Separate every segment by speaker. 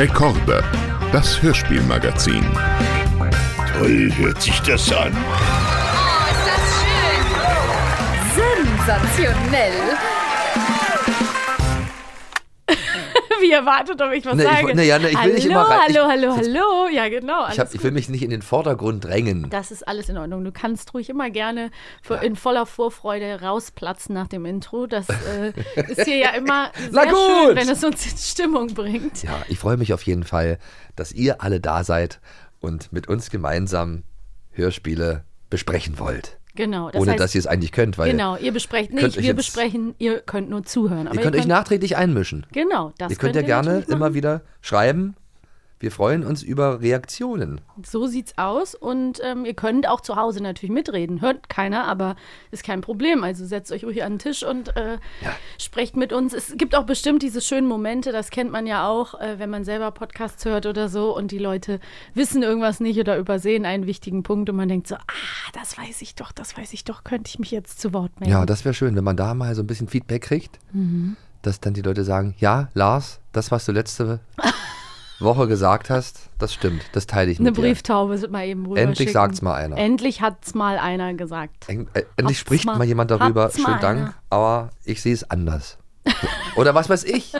Speaker 1: Rekorde, das Hörspielmagazin.
Speaker 2: Toll hört sich das an.
Speaker 3: Oh, ist das schön! Sensationell!
Speaker 4: Wie erwartet, ob ich was
Speaker 5: ich
Speaker 4: sage.
Speaker 5: woll- nee, ja, nee, ich will
Speaker 4: hallo,
Speaker 5: nicht immer rein- ich-
Speaker 4: hallo, hallo, hallo. Ja, genau.
Speaker 5: Ich, hab, ich will mich nicht in den Vordergrund drängen.
Speaker 4: Das ist alles in Ordnung. Du kannst ruhig immer gerne für, in voller Vorfreude rausplatzen nach dem Intro. Das äh, ist hier ja immer sehr schön, wenn es uns in Stimmung bringt.
Speaker 5: Ja, ich freue mich auf jeden Fall, dass ihr alle da seid und mit uns gemeinsam Hörspiele besprechen wollt.
Speaker 4: Genau. Das
Speaker 5: Ohne
Speaker 4: heißt,
Speaker 5: dass ihr es eigentlich könnt, weil
Speaker 4: Genau, ihr besprecht
Speaker 5: könnt
Speaker 4: nicht, wir
Speaker 5: jetzt-
Speaker 4: besprechen, ihr könnt nur zuhören. Aber
Speaker 5: ihr könnt euch nachträglich einmischen.
Speaker 4: Genau, das
Speaker 5: ihr könnt ja gerne immer wieder schreiben. Wir freuen uns über Reaktionen.
Speaker 4: So sieht's aus. Und ähm, ihr könnt auch zu Hause natürlich mitreden. Hört keiner, aber ist kein Problem. Also setzt euch ruhig an den Tisch und äh, sprecht mit uns. Es gibt auch bestimmt diese schönen Momente, das kennt man ja auch, äh, wenn man selber Podcasts hört oder so und die Leute wissen irgendwas nicht oder übersehen einen wichtigen Punkt und man denkt so, ah, das weiß ich doch, das weiß ich doch, könnte ich mich jetzt zu Wort melden.
Speaker 5: Ja, das wäre schön, wenn man da mal so ein bisschen Feedback kriegt,
Speaker 4: Mhm.
Speaker 5: dass dann die Leute sagen, ja, Lars, das, was du letzte Woche gesagt hast, das stimmt, das teile ich
Speaker 4: Eine
Speaker 5: mit dir.
Speaker 4: Brieftaube wird mal eben rüber
Speaker 5: Endlich
Speaker 4: schicken.
Speaker 5: sagt's mal einer.
Speaker 4: Endlich hat's mal einer gesagt.
Speaker 5: En- äh, Endlich
Speaker 4: Habt's
Speaker 5: spricht
Speaker 4: mal-
Speaker 5: mal, jemand darüber. Schönen Dank,
Speaker 4: einer.
Speaker 5: aber ich sehe es anders. Oder was weiß ich.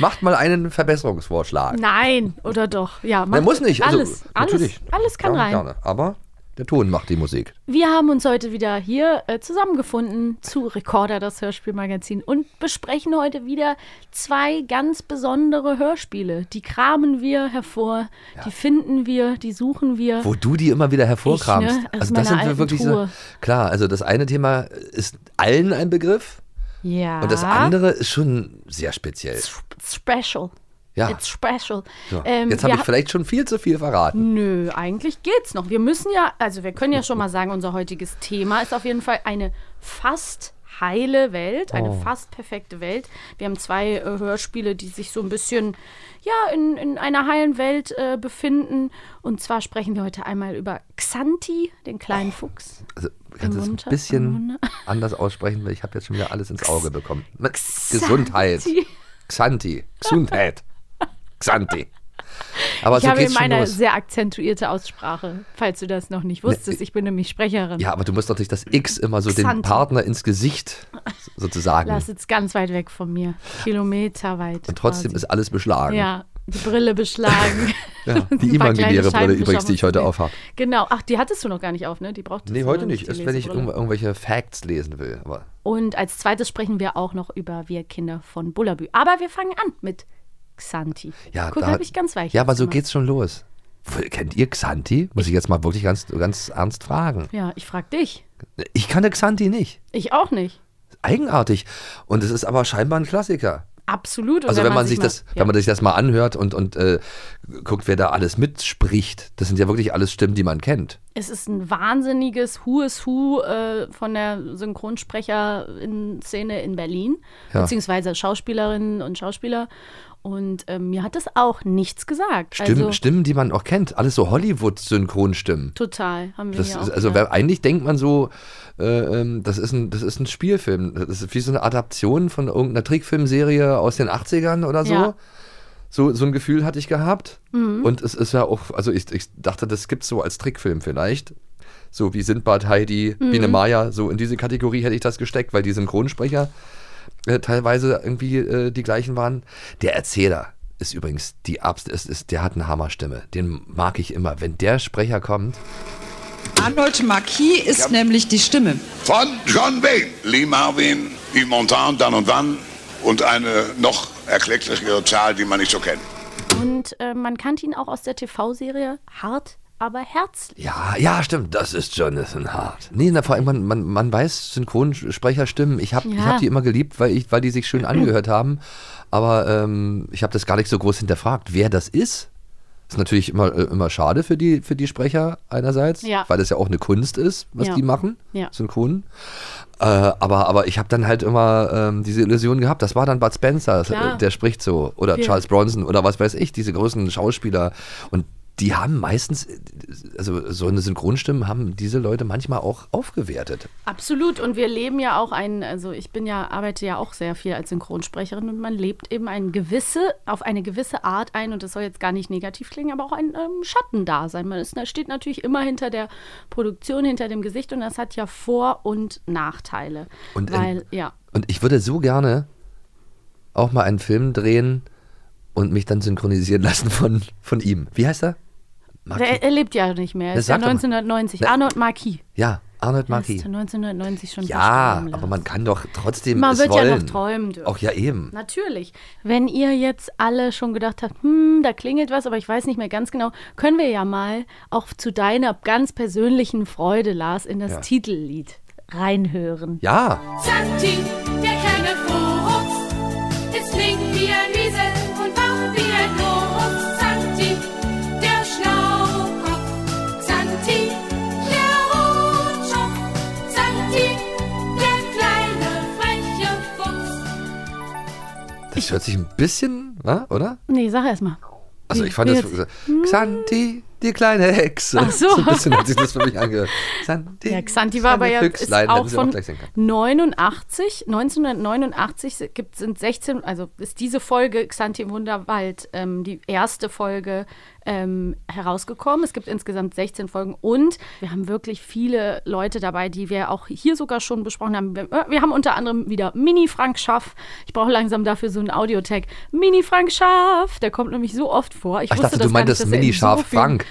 Speaker 5: Macht mal einen Verbesserungsvorschlag.
Speaker 4: Nein, oder doch? Ja, macht
Speaker 5: muss nicht. Also,
Speaker 4: Alles, alles, alles kann rein.
Speaker 5: Gerne. Aber der Ton macht die Musik.
Speaker 4: Wir haben uns heute wieder hier äh, zusammengefunden zu Recorder, das Hörspielmagazin, und besprechen heute wieder zwei ganz besondere Hörspiele. Die kramen wir hervor, die finden wir, die suchen wir.
Speaker 5: Wo du die immer wieder hervorkramst.
Speaker 4: Ich, ne?
Speaker 5: Also das sind wir wirklich so. Klar, also das eine Thema ist allen ein Begriff
Speaker 4: ja.
Speaker 5: und das andere ist schon sehr speziell.
Speaker 4: It's special.
Speaker 5: Ja.
Speaker 4: It's special.
Speaker 5: So,
Speaker 4: Ähm,
Speaker 5: Jetzt habe ich vielleicht schon viel zu viel verraten.
Speaker 4: Nö, eigentlich geht's noch. Wir müssen ja, also wir können ja schon mal sagen, unser heutiges Thema ist auf jeden Fall eine fast heile Welt, eine
Speaker 5: Oh.
Speaker 4: fast perfekte Welt. Wir haben zwei äh, Hörspiele, die sich so ein bisschen, ja, in, in einer heilen Welt äh, befinden. Und zwar sprechen wir heute einmal über Xanti, den kleinen Fuchs.
Speaker 5: Also, kannst du es ein bisschen anders aussprechen, weil ich habe jetzt schon wieder alles ins Auge bekommen.
Speaker 4: Xanti.
Speaker 5: Gesundheit. Xanti. Gesundheit. Xanti. Aber
Speaker 4: Ich
Speaker 5: so
Speaker 4: habe
Speaker 5: geht's
Speaker 4: eben
Speaker 5: schon los.
Speaker 4: sehr akzentuierte Aussprache, falls du das noch nicht wusstest. Ich bin nämlich Sprecherin.
Speaker 5: Ja, aber du musst nicht das X immer so dem
Speaker 4: Xanti.
Speaker 5: Partner ins Gesicht sozusagen.
Speaker 4: Lass jetzt ganz weit weg von mir. Kilometerweit.
Speaker 5: Und trotzdem
Speaker 4: quasi.
Speaker 5: ist alles beschlagen.
Speaker 4: Ja, die Brille beschlagen.
Speaker 5: Ja, die imaginäre Brille übrigens, die ich heute aufhabe.
Speaker 4: Genau. Ach, die hattest du noch gar nicht auf, ne? Die brauchtest
Speaker 5: Nee,
Speaker 4: du
Speaker 5: heute
Speaker 4: noch
Speaker 5: nicht.
Speaker 4: die
Speaker 5: Ist, wenn ich irgendwelche Facts lesen will. Aber
Speaker 4: Und als zweites sprechen wir auch noch über Wir Kinder von Bullabü. Aber wir fangen an mit Xanti.
Speaker 5: ja,
Speaker 4: Guck,
Speaker 5: da,
Speaker 4: hab ich ganz weich.
Speaker 5: Ja, aber so
Speaker 4: gemacht.
Speaker 5: geht's schon los. Kennt ihr Xanti? Muss ich jetzt mal wirklich ganz, ganz ernst fragen.
Speaker 4: Ja, ich frag dich.
Speaker 5: Ich kannte Xanti nicht.
Speaker 4: Ich auch nicht.
Speaker 5: Eigenartig. Und es ist aber scheinbar ein Klassiker.
Speaker 4: Absolut. Und
Speaker 5: Also wenn man sich
Speaker 4: mal-
Speaker 5: das,
Speaker 4: ja.
Speaker 5: wenn man sich das mal anhört und, und äh, guckt, wer da alles mitspricht, das sind ja wirklich alles Stimmen, die man kennt.
Speaker 4: Es ist ein wahnsinniges Who is Who äh, von der Synchronsprecher-Szene in Berlin,
Speaker 5: Ja.
Speaker 4: beziehungsweise Schauspielerinnen und Schauspieler. Und ähm, mir hat das auch nichts gesagt.
Speaker 5: Stimmen,
Speaker 4: also,
Speaker 5: Stimmen, die man auch kennt. Alles so Hollywood-Synchronstimmen.
Speaker 4: Total, haben wir
Speaker 5: Das
Speaker 4: hier
Speaker 5: ist,
Speaker 4: auch.
Speaker 5: also
Speaker 4: ja.
Speaker 5: wer, eigentlich denkt man so, äh, ähm, das, ist ein, das ist ein Spielfilm. Das ist wie so eine Adaption von irgendeiner Trickfilmserie aus den 80ern oder so.
Speaker 4: Ja. Mhm.
Speaker 5: So, so ein Gefühl hatte ich gehabt. Und es ist ja auch, also ich, ich dachte, das gibt es so als Trickfilm vielleicht. So wie Sindbad, Heidi,
Speaker 4: Mhm.
Speaker 5: Biene Maya, so in diese Kategorie hätte ich das gesteckt, weil die Synchronsprecher äh, teilweise irgendwie äh, die gleichen waren. Der Erzähler ist übrigens die Abs ist, ist, der hat eine Hammerstimme. Den mag ich immer. Wenn der Sprecher kommt,
Speaker 6: Arnold Marquis ist nämlich die Stimme.
Speaker 2: Von John Wayne, Lee Marvin, Yves Montand, dann und wann und eine noch erklecklichere Zahl, die man nicht so kennt.
Speaker 4: Und äh, man kannte ihn auch aus der TV-Serie Hart, aber herzlich.
Speaker 5: Ja, ja, stimmt, das ist Jonathan Hart. Nee, na, vor allem, man, man, man weiß Synchronsprecherstimmen. Ich habe ich
Speaker 4: Ja.
Speaker 5: hab die immer geliebt, weil, ich, weil die sich schön angehört haben. Aber ähm, ich habe das gar nicht so groß hinterfragt, wer das ist. Ist natürlich immer, äh, immer schade für die, für die Sprecher einerseits,
Speaker 4: Ja.
Speaker 5: weil es ja auch eine Kunst ist, was
Speaker 4: Ja.
Speaker 5: die machen,
Speaker 4: Ja.
Speaker 5: synchron. Äh, aber, aber ich habe dann halt immer ähm, diese Illusion gehabt, das war dann Bud Spencer,
Speaker 4: Klar.
Speaker 5: der spricht so, oder. Charles Bronson oder was weiß ich, diese großen Schauspieler. Und die haben meistens, also so eine Synchronstimmen haben diese Leute manchmal auch aufgewertet.
Speaker 4: Absolut. Und wir leben ja auch ein, also ich bin ja, arbeite ja auch sehr viel als Synchronsprecherin und man lebt eben ein gewisse, auf eine gewisse Art ein, und das soll jetzt gar nicht negativ klingen, aber auch ein ähm, Schattendasein. Man ist, steht natürlich immer hinter der Produktion, hinter dem Gesicht und das hat ja Vor- und Nachteile.
Speaker 5: Und,
Speaker 4: weil, ja.
Speaker 5: Und ich würde so gerne auch mal einen Film drehen und mich dann synchronisieren lassen von, von ihm. Wie heißt er? Marquis.
Speaker 4: Der, er lebt ja nicht mehr. Er
Speaker 5: Das
Speaker 4: ist ja
Speaker 5: sag doch mal.
Speaker 4: 1990.
Speaker 5: Ne-
Speaker 4: Arnold Marquis.
Speaker 5: Ja, Arnold
Speaker 4: Er ist
Speaker 5: Marquis.
Speaker 4: 1990 schon
Speaker 5: Ja, aber man kann doch trotzdem
Speaker 4: Man
Speaker 5: es
Speaker 4: wird
Speaker 5: wollen.
Speaker 4: ja noch träumen dürfen.
Speaker 5: Auch ja eben.
Speaker 4: Natürlich. Wenn ihr jetzt alle schon gedacht habt, hm, da klingelt was, aber ich weiß nicht mehr ganz genau, können wir ja mal auch zu deiner ganz persönlichen Freude, Lars, in das
Speaker 5: Ja.
Speaker 4: Titellied reinhören.
Speaker 5: Ja,
Speaker 7: Santi, der
Speaker 5: das hört sich ein bisschen, wa, oder?
Speaker 4: Nee, sag erst mal.
Speaker 5: Also ich fand
Speaker 4: wie
Speaker 5: das,
Speaker 4: jetzt?
Speaker 5: Xanti, die kleine Hexe.
Speaker 4: Ach so.
Speaker 5: ein bisschen hat sich das für mich angehört. Xanti,
Speaker 4: Ja, Xanti war aber ja ist auch von
Speaker 5: können.
Speaker 4: 89, 1989 gibt, sind 16, also ist diese Folge Xanti im Wunderwald ähm, die erste Folge ähm, herausgekommen. Es gibt insgesamt 16 Folgen und wir haben wirklich viele Leute dabei, die wir auch hier sogar schon besprochen haben. Wir, äh, wir haben unter anderem wieder Mini Frank Schaff. Ich brauche langsam dafür so einen Audiotag. Mini Frank Schaff, der kommt nämlich so oft vor. Ich,
Speaker 5: Ach,
Speaker 4: wusste
Speaker 5: dachte, du meintest
Speaker 4: dass er in
Speaker 5: Mini-Scharf
Speaker 4: so vielen-
Speaker 5: Frank.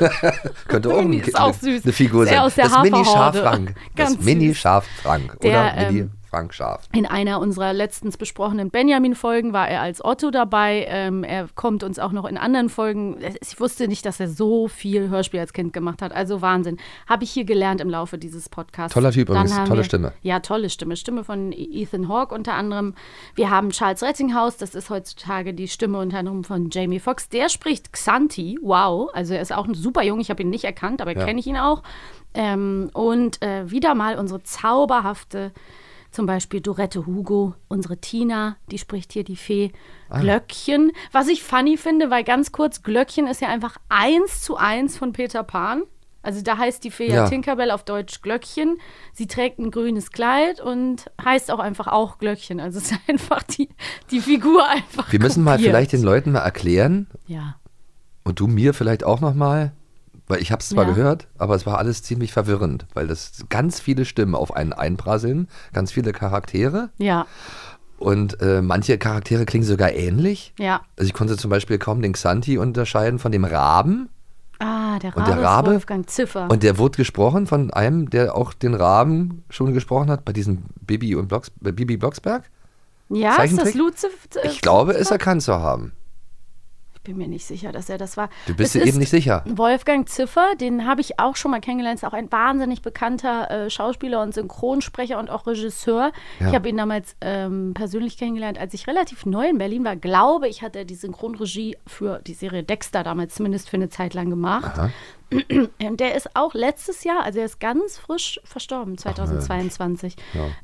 Speaker 5: Könnte auch
Speaker 4: Mini
Speaker 5: ein,
Speaker 4: ist auch süß.
Speaker 5: eine Figur sein.
Speaker 4: aus der
Speaker 5: das Mini-Scharf
Speaker 4: Haferhorde.
Speaker 5: Frank.
Speaker 4: Ganz
Speaker 5: das Mini-Scharf Frank.
Speaker 4: Der,
Speaker 5: Oder
Speaker 4: ähm,
Speaker 5: Mini-Frank Scharf.
Speaker 4: In einer unserer letztens besprochenen Benjamin-Folgen war er als Otto dabei. Ähm, er kommt uns auch noch in anderen Folgen. Ich wusste nicht, dass er so viel Hörspiel als Kind gemacht hat. Also Wahnsinn. Habe ich hier gelernt im Laufe dieses Podcasts.
Speaker 5: Toller Typ übrigens, tolle
Speaker 4: wir,
Speaker 5: Stimme.
Speaker 4: Ja, tolle Stimme. Stimme von Ethan Hawke unter anderem. Wir haben Charles Rettinghaus. Das ist heutzutage die Stimme unter anderem von Jamie Foxx. Der spricht Xanti. Wow. Also er ist auch ein super Jung. Ich habe ihn nicht erkannt, aber
Speaker 5: Ja.
Speaker 4: kenne ich ihn auch. Ähm, und äh, wieder mal unsere zauberhafte zum Beispiel Dorette Hugo, unsere Tina, die spricht hier die Fee.
Speaker 5: Ah.
Speaker 4: Glöckchen, was ich funny finde, weil ganz kurz, Glöckchen ist ja einfach eins zu eins von Peter Pan. Also da heißt die Fee ja. Tinkerbell auf Deutsch Glöckchen. Sie trägt ein grünes Kleid und heißt auch einfach auch Glöckchen. Also es ist einfach die, die Figur einfach.
Speaker 5: Wir müssen mal
Speaker 4: kopiert.
Speaker 5: vielleicht den Leuten mal erklären
Speaker 4: Ja.
Speaker 5: und du mir vielleicht auch noch mal, weil ich habe es zwar
Speaker 4: Ja.
Speaker 5: gehört, aber es war alles ziemlich verwirrend, weil das ganz viele Stimmen auf einen einprasseln, ganz viele Charaktere
Speaker 4: Ja,
Speaker 5: und äh, manche Charaktere klingen sogar ähnlich.
Speaker 4: ja.
Speaker 5: Also ich konnte zum Beispiel kaum den Xanti unterscheiden von dem Raben.
Speaker 4: Ah, der Rabe,
Speaker 5: Und der Rabe?
Speaker 4: Wolfgang Ziffer.
Speaker 5: Und der wurde gesprochen von einem, der auch den Raben schon gesprochen hat, bei diesem Bibi und Blocks, bei Bibi Blocksberg.
Speaker 4: ja, ist das? Luze?
Speaker 5: Ich glaube, es erkannt zu haben.
Speaker 4: Ich bin mir nicht sicher, dass er das war.
Speaker 5: Du bist
Speaker 4: Es
Speaker 5: dir eben nicht sicher.
Speaker 4: Wolfgang Ziffer, den habe ich auch schon mal kennengelernt, ist auch ein wahnsinnig bekannter äh, Schauspieler und Synchronsprecher und auch Regisseur.
Speaker 5: Ja.
Speaker 4: Ich habe ihn damals ähm, persönlich kennengelernt, als ich relativ neu in Berlin war. Glaube ich, hat er die Synchronregie für die Serie Dexter damals zumindest für eine Zeit lang gemacht.
Speaker 5: Aha.
Speaker 4: Und der ist auch letztes Jahr, also er ist ganz frisch verstorben, 2022.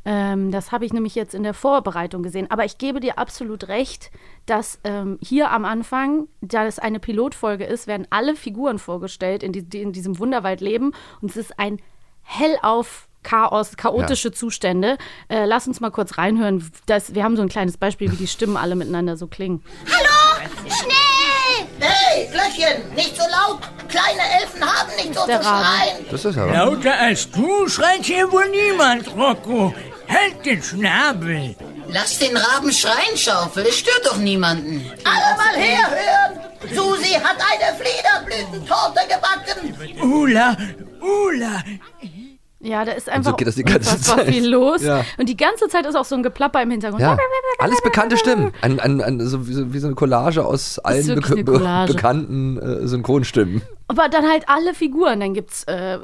Speaker 4: Ähm, das habe ich nämlich jetzt in der Vorbereitung gesehen. Aber ich gebe dir absolut recht, dass ähm, hier am Anfang, da es eine Pilotfolge ist, werden alle Figuren vorgestellt, in, die, die in diesem Wunderwald leben. Und es ist ein hellauf Chaos, chaotische Zustände. Äh, lass uns mal kurz reinhören. Das, wir haben so ein kleines Beispiel, wie die Stimmen alle miteinander so klingen.
Speaker 8: Hallo! Schnell! Hey, Glöckchen, nicht so laut! Kleine Elfen haben nicht so
Speaker 4: Der
Speaker 8: zu schreien!
Speaker 5: Das ist aber.
Speaker 9: Lauter als du schreit hier wohl niemand, Rocco. Halt den Schnabel.
Speaker 10: Lass den Raben schreien, Schaufel. Es stört doch niemanden.
Speaker 8: Alle mal herhören! Susi hat eine Fliederblütentorte gebacken!
Speaker 9: Ula, Ula.
Speaker 4: Ja, da ist einfach
Speaker 5: so geht das die ganze Zeit.
Speaker 4: viel los.
Speaker 5: Ja.
Speaker 4: Und die ganze Zeit ist auch so ein Geplapper im Hintergrund.
Speaker 5: Ja, alles bekannte Stimmen. Ein, ein, ein, so, wie, so, wie so eine Collage aus allen be
Speaker 4: Collage.
Speaker 5: bekannten äh, Synchronstimmen.
Speaker 4: Aber dann halt alle Figuren. Dann gibt's äh,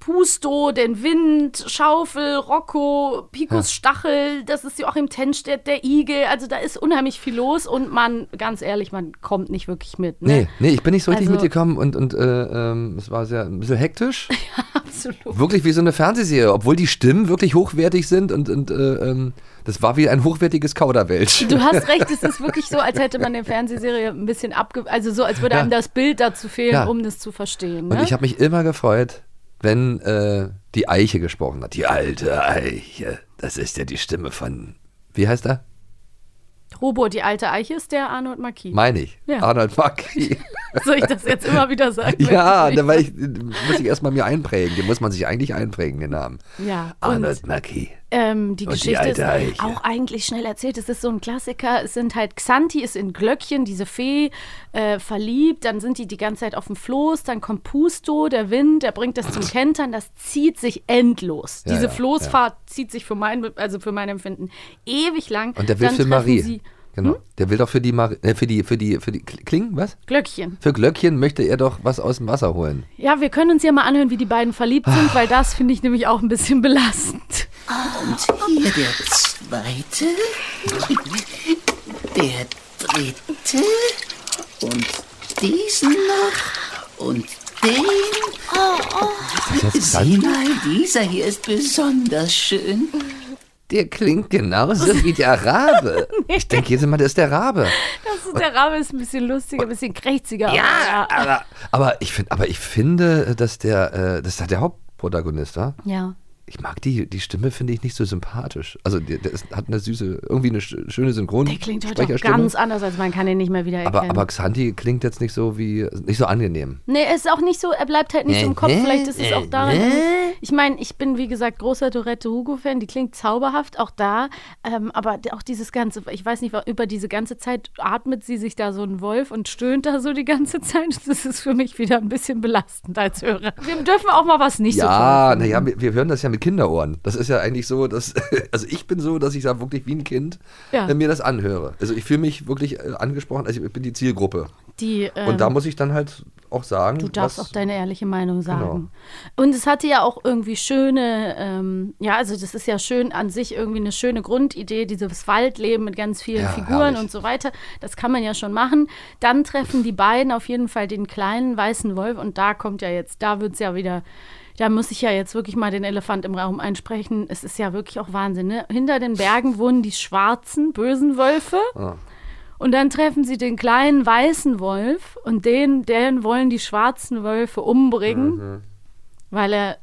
Speaker 4: Pusto, den Wind, Schaufel, Rocco, Picos Stachel, das ist Joachim Tenstedt, der Igel. Also da ist unheimlich viel los und man, ganz ehrlich, man kommt nicht wirklich mit. Ne?
Speaker 5: Nee, nee, ich bin nicht so richtig
Speaker 4: Also-
Speaker 5: mitgekommen und, und äh, ähm, es war sehr ein bisschen hektisch.
Speaker 4: Absolut.
Speaker 5: Wirklich wie so eine Fernsehserie, obwohl die Stimmen wirklich hochwertig sind und, und äh, ähm, das war wie ein hochwertiges Kauderwelsch.
Speaker 4: Du hast recht, es ist wirklich so, als hätte man der Fernsehserie ein bisschen abge... Also so, als würde
Speaker 5: Ja.
Speaker 4: einem das Bild dazu fehlen,
Speaker 5: Ja.
Speaker 4: um das zu verstehen. Ne?
Speaker 5: Und ich habe mich immer gefreut, wenn äh, die Eiche gesprochen hat. Die alte Eiche. Das ist ja die Stimme von. Wie heißt er?
Speaker 4: Robo, die alte Eiche ist der Arnold Marquis.
Speaker 5: Meine ich.
Speaker 4: Ja.
Speaker 5: Arnold Marquis.
Speaker 4: Soll ich das jetzt immer wieder sagen?
Speaker 5: ja, da
Speaker 4: ich
Speaker 5: muss ich erstmal mir einprägen. Den muss man sich eigentlich einprägen, den Namen.
Speaker 4: Ja,
Speaker 5: Arnold Marquis.
Speaker 4: Ähm, die
Speaker 5: Und die
Speaker 4: Geschichte
Speaker 5: alte
Speaker 4: ist auch eigentlich schnell erzählt. Es ist so ein Klassiker. Es sind halt Xanti ist in Glöckchen, diese Fee, äh, verliebt. Dann sind die die ganze Zeit auf dem Floß. Dann kommt Pusto, der Wind, der bringt das zum Kentern. Das zieht sich endlos.
Speaker 5: Ja,
Speaker 4: diese
Speaker 5: ja,
Speaker 4: Floßfahrt zieht sich für mein, also für mein Empfinden ewig lang.
Speaker 5: Und der will für Marie. Genau. Der will doch für die Marie, äh, für die, für die, für die Klingen, was?
Speaker 4: Glöckchen.
Speaker 5: Für Glöckchen möchte er doch was aus dem Wasser holen.
Speaker 4: Ja, wir können uns ja mal anhören, wie die beiden verliebt sind, weil das finde ich nämlich auch ein bisschen belastend.
Speaker 10: Und hier der zweite, der dritte und diesen noch und den.
Speaker 5: Das ist
Speaker 10: Sieh mal, dieser hier ist besonders schön.
Speaker 5: Der klingt genauso wie der Rabe. Ich denke jedes Mal, das ist der Rabe.
Speaker 4: Das ist, der Rabe ist ein bisschen lustiger, ein bisschen krächziger.
Speaker 5: Ja,
Speaker 4: aber,
Speaker 5: aber, ich, find, aber ich finde, dass der, äh, das ist der Hauptprotagonist, wa?
Speaker 4: ja.
Speaker 5: Ich mag die, die Stimme, finde ich nicht so sympathisch. Also ist, hat eine süße, irgendwie eine sch- schöne Synchron.
Speaker 4: Der klingt heute auch ganz anders, als man kann ihn nicht mehr wiedererkennen.
Speaker 5: aber, aber Xanti klingt jetzt nicht so wie, nicht so angenehm.
Speaker 4: Nee, er ist auch nicht so, er bleibt halt nicht so im Kopf. Vielleicht ist es auch daran. Ich meine, ich bin, wie gesagt, großer Dorette Hugo-Fan. Die klingt zauberhaft, auch da. Ähm, aber auch dieses Ganze, ich weiß nicht, über diese ganze Zeit atmet sie sich da so ein Wolf und stöhnt da so die ganze Zeit. Das ist für mich wieder ein bisschen belastend als Hörer. Wir dürfen auch mal was nicht so
Speaker 5: Ja,
Speaker 4: toll finden.
Speaker 5: naja, wir, wir hören das ja mit Kinderohren. Das ist ja eigentlich so, dass, also ich bin so, dass ich da wirklich wie ein Kind
Speaker 4: Ja.
Speaker 5: äh, mir das anhöre. Also ich fühle mich wirklich äh, angesprochen, also ich bin die Zielgruppe.
Speaker 4: Die, ähm,
Speaker 5: Und da muss ich dann halt auch sagen,
Speaker 4: Du darfst
Speaker 5: was,
Speaker 4: auch deine ehrliche Meinung sagen.
Speaker 5: Genau.
Speaker 4: Und es hatte ja auch irgendwie schöne, ähm, ja, also das ist ja schön an sich irgendwie eine schöne Grundidee, dieses Waldleben mit ganz vielen
Speaker 5: Ja,
Speaker 4: Figuren
Speaker 5: herrlich.
Speaker 4: und so weiter. Das kann man ja schon machen. Dann treffen die beiden auf jeden Fall den kleinen weißen Wolf und da kommt ja jetzt, da wird es ja wieder. Da muss ich ja jetzt wirklich mal den Elefant im Raum einsprechen. Es ist ja wirklich auch Wahnsinn. Ne? Hinter den Bergen wohnen die schwarzen, bösen Wölfe.
Speaker 5: Ah.
Speaker 4: Und dann treffen sie den kleinen weißen Wolf und den, den wollen die schwarzen Wölfe umbringen,
Speaker 5: Mhm.
Speaker 4: weil er,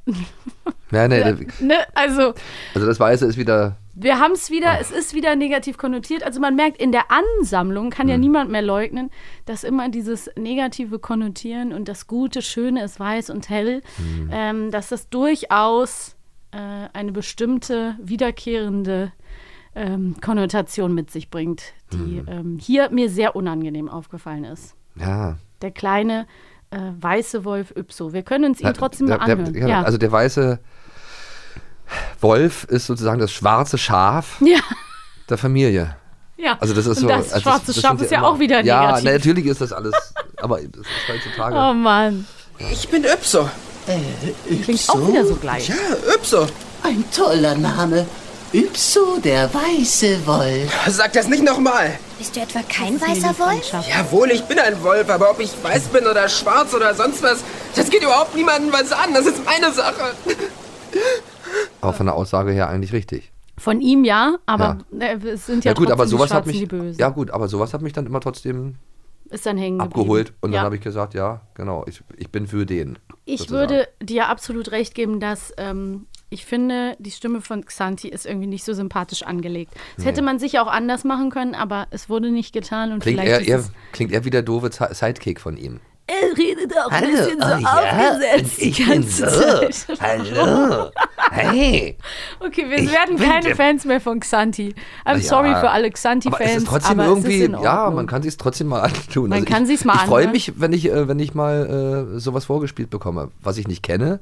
Speaker 5: Nein, nein,
Speaker 4: ne, also
Speaker 5: also das Weiße ist wieder,
Speaker 4: wir haben es wieder, es ist wieder negativ konnotiert. Also man merkt, in der Ansammlung kann
Speaker 5: Mhm.
Speaker 4: ja niemand mehr leugnen, dass immer dieses negative Konnotieren und das Gute, Schöne ist weiß und hell,
Speaker 5: Mhm.
Speaker 4: ähm, dass das durchaus äh, eine bestimmte wiederkehrende ähm, Konnotation mit sich bringt, die
Speaker 5: Mhm.
Speaker 4: ähm, hier mir sehr unangenehm aufgefallen ist.
Speaker 5: ja.
Speaker 4: Der kleine äh, weiße Wolf Ypso. Wir können uns ihn trotzdem
Speaker 5: der,
Speaker 4: mal
Speaker 5: der,
Speaker 4: anhören.
Speaker 5: ja,
Speaker 4: ja.
Speaker 5: Also der weiße Wolf ist sozusagen das schwarze Schaf
Speaker 4: ja.
Speaker 5: der Familie.
Speaker 4: Ja,
Speaker 5: Also das ist
Speaker 4: und
Speaker 5: so.
Speaker 4: das
Speaker 5: also
Speaker 4: schwarze
Speaker 5: das
Speaker 4: Schaf ist ja
Speaker 5: immer-
Speaker 4: auch wieder
Speaker 5: Ja,
Speaker 4: negativ.
Speaker 5: na, natürlich ist das alles, aber das ist heutzutage.
Speaker 4: Oh Mann.
Speaker 9: Ich bin Ypso.
Speaker 4: Klingt auch wieder so gleich.
Speaker 9: Ja, Ypso.
Speaker 10: Ein toller Name. Ypso, der weiße Wolf.
Speaker 9: Sag das nicht nochmal.
Speaker 3: Bist du etwa kein weißer Wolf?
Speaker 9: Jawohl, ich bin ein Wolf, aber ob ich weiß bin oder schwarz oder sonst was, das geht überhaupt niemandem was an. Das ist meine Sache.
Speaker 5: Aber von der Aussage her eigentlich richtig.
Speaker 4: Von ihm ja, aber äh, es sind ja,
Speaker 5: Ja, gut, aber sowas
Speaker 4: die
Speaker 5: hat mich.
Speaker 4: die Bösen.
Speaker 5: Ja gut, aber sowas hat mich dann immer trotzdem
Speaker 4: Ist dann hängen geblieben.
Speaker 5: abgeholt und
Speaker 4: ja.
Speaker 5: dann habe ich gesagt, ja, genau, ich, ich bin für den.
Speaker 4: Ich
Speaker 5: sozusagen.
Speaker 4: würde dir absolut recht geben, dass ähm, ich finde, die Stimme von Xanti ist irgendwie nicht so sympathisch angelegt. Das hätte man sicher auch anders machen können, aber es wurde nicht getan und
Speaker 5: Klingt
Speaker 4: vielleicht
Speaker 5: er, er, klingt er wie der doofe Sidekick von ihm.
Speaker 4: Er redet auch ein
Speaker 5: Hallo,
Speaker 4: bisschen so
Speaker 5: oh ja,
Speaker 4: aufgesetzt
Speaker 5: und ich
Speaker 4: die
Speaker 5: bin
Speaker 4: ganze
Speaker 5: so.
Speaker 4: Zeit.
Speaker 5: Hallo. Hey.
Speaker 4: Okay, wir
Speaker 5: Ich
Speaker 4: werden keine
Speaker 5: der-
Speaker 4: Fans mehr von Xanti. I'm
Speaker 5: Ja,
Speaker 4: sorry für alle
Speaker 5: Aber
Speaker 4: Xanti-Fans.
Speaker 5: es ist trotzdem
Speaker 4: aber
Speaker 5: irgendwie,
Speaker 4: ist
Speaker 5: ja, man kann sich trotzdem mal antun.
Speaker 4: Man
Speaker 5: Also
Speaker 4: kann
Speaker 5: ich,
Speaker 4: sich's mal
Speaker 5: Ich freue
Speaker 4: anhören.
Speaker 5: mich, wenn ich, äh, wenn ich mal äh, sowas vorgespielt bekomme, was ich nicht kenne.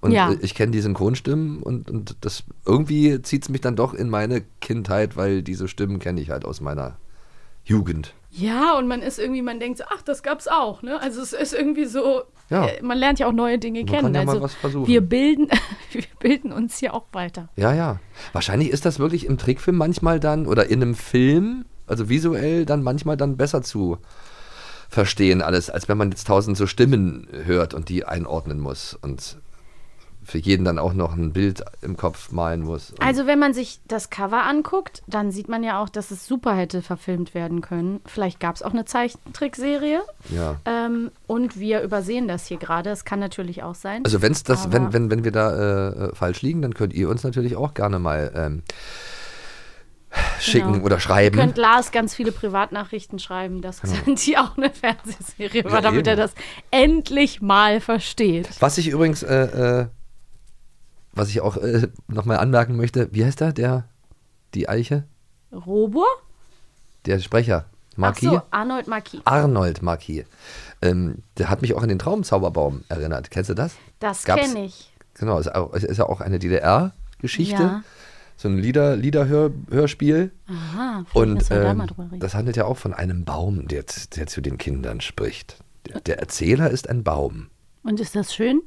Speaker 5: Und
Speaker 4: Ja.
Speaker 5: äh, ich kenne die Synchronstimmen und, und das irgendwie zieht es mich dann doch in meine Kindheit, weil diese Stimmen kenne ich halt aus meiner Jugend.
Speaker 4: Ja, und man ist irgendwie, man denkt so, ach, das gab's auch, ne? Also es ist irgendwie so,
Speaker 5: Ja.
Speaker 4: äh, man lernt ja auch neue Dinge
Speaker 5: Man
Speaker 4: kennen.
Speaker 5: kann ja mal
Speaker 4: also
Speaker 5: was versuchen.
Speaker 4: wir bilden, wir bilden uns hier auch weiter.
Speaker 5: Ja, ja. Wahrscheinlich ist das wirklich im Trickfilm manchmal dann oder in einem Film, also visuell dann manchmal dann besser zu verstehen alles, als wenn man jetzt tausend so Stimmen hört und die einordnen muss. Und für jeden dann auch noch ein Bild im Kopf malen muss.
Speaker 4: Also wenn man sich das Cover anguckt, dann sieht man ja auch, dass es super hätte verfilmt werden können. Vielleicht gab es auch eine Zeichentrickserie.
Speaker 5: ja.
Speaker 4: Ähm, und wir übersehen das hier gerade. Es kann natürlich auch sein.
Speaker 5: Also wenn's das, wenn, wenn, wenn wir da äh, äh, falsch liegen, dann könnt ihr uns natürlich auch gerne mal ähm, schicken
Speaker 4: Genau.
Speaker 5: oder
Speaker 4: Ihr
Speaker 5: schreiben.
Speaker 4: könnt Lars ganz viele Privatnachrichten schreiben, dass Xanti auch eine Fernsehserie war,
Speaker 5: Ja,
Speaker 4: damit er
Speaker 5: eben.
Speaker 4: das endlich mal versteht.
Speaker 5: Was ich übrigens, äh, äh, was ich auch äh, nochmal anmerken möchte, wie heißt er, der, die Eiche?
Speaker 4: Robur?
Speaker 5: Der Sprecher, Marquis?
Speaker 4: Ach so, Arnold Marquis.
Speaker 5: Arnold Marquis. Ähm, der hat mich auch an den Traumzauberbaum erinnert. Kennst du das?
Speaker 4: Das kenne ich.
Speaker 5: Genau, ist, auch, ist ja auch eine DDR-Geschichte.
Speaker 4: Ja.
Speaker 5: So ein Lieder, Liederhör, Hörspiel.
Speaker 4: Aha,
Speaker 5: Und
Speaker 4: müssen wir da
Speaker 5: ähm,
Speaker 4: mal drüber reden.
Speaker 5: das handelt ja auch von einem Baum, der, der zu den Kindern spricht. Der, der Erzähler ist ein Baum.
Speaker 4: Und ist das schön?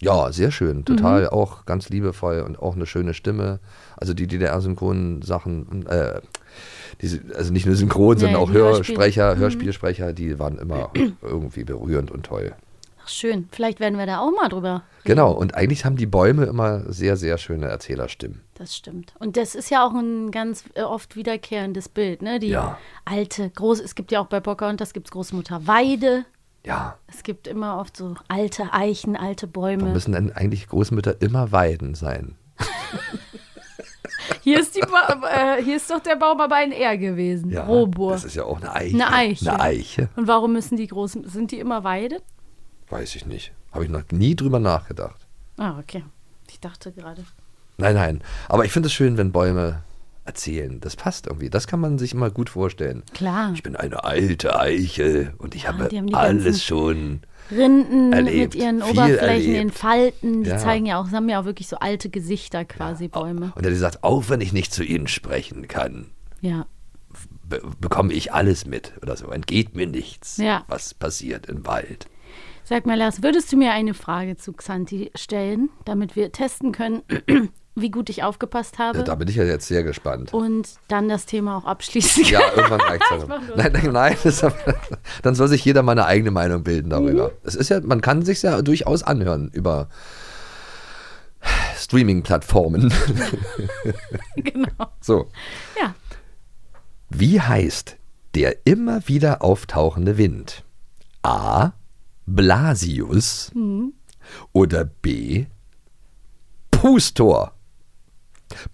Speaker 5: Ja, sehr schön. Total
Speaker 4: Mhm.
Speaker 5: auch ganz liebevoll und auch eine schöne Stimme. Also die DDR-Synchronen-Sachen, äh, diese, also nicht nur synchron,
Speaker 4: Ja,
Speaker 5: sondern auch Hörsprecher,
Speaker 4: Mhm.
Speaker 5: Hörspielsprecher, die waren immer irgendwie berührend und toll.
Speaker 4: Ach, schön. Vielleicht werden wir da auch mal drüber.
Speaker 5: Genau, und eigentlich haben die Bäume immer sehr, sehr schöne Erzählerstimmen.
Speaker 4: Das stimmt. Und das ist ja auch ein ganz äh, oft wiederkehrendes Bild, ne? Die
Speaker 5: Ja.
Speaker 4: alte, groß, es gibt ja auch bei Pocahontas gibt es Großmutter Weide.
Speaker 5: Ja.
Speaker 4: Es gibt immer oft so alte Eichen, alte Bäume.
Speaker 5: müssen denn eigentlich Großmütter immer Weiden sein?
Speaker 4: Hier ist, die ba äh, hier ist doch der Baum aber ein R gewesen.
Speaker 5: Ja,
Speaker 4: Robur.
Speaker 5: das ist ja auch eine Eiche.
Speaker 4: Eine Eiche.
Speaker 5: Eine Eiche.
Speaker 4: Und warum müssen die großen, sind die immer Weide?
Speaker 5: Weiß ich nicht. Habe ich noch nie drüber nachgedacht.
Speaker 4: Ah, okay. Ich dachte gerade.
Speaker 5: Nein, nein. Aber ich finde es schön, wenn Bäume erzählen. Das passt irgendwie. Das kann man sich immer gut vorstellen.
Speaker 4: Klar.
Speaker 5: Ich bin eine alte Eiche und ich habe
Speaker 4: die ganzen
Speaker 5: alles schon.
Speaker 4: Rinden
Speaker 5: Erlebt,
Speaker 4: mit ihren Oberflächen, den. Falten, die
Speaker 5: Ja.
Speaker 4: zeigen ja auch, haben ja auch wirklich so alte Gesichter quasi, Bäume.
Speaker 5: Und er sagt, auch wenn ich nicht zu ihnen sprechen kann,
Speaker 4: Ja.
Speaker 5: be bekomme ich alles mit oder so. Entgeht mir nichts,
Speaker 4: Ja.
Speaker 5: was passiert im Wald.
Speaker 4: Sag mal, Lars, würdest du mir eine Frage zu Xanti stellen, damit wir testen können, wie gut ich aufgepasst habe?
Speaker 5: Da bin ich ja jetzt sehr gespannt.
Speaker 4: und dann das Thema auch abschließen
Speaker 5: Ja, irgendwann reicht es
Speaker 4: nur-
Speaker 5: Nein, nein, nein. Das, dann soll sich jeder mal eine eigene Meinung bilden darüber.
Speaker 4: Mhm.
Speaker 5: Es ist ja, man kann sich ja durchaus anhören über Streaming-Plattformen.
Speaker 4: genau.
Speaker 5: So.
Speaker 4: Ja.
Speaker 5: Wie heißt der immer wieder auftauchende Wind? A. Blasius
Speaker 4: Mhm.
Speaker 5: oder B. Pustor?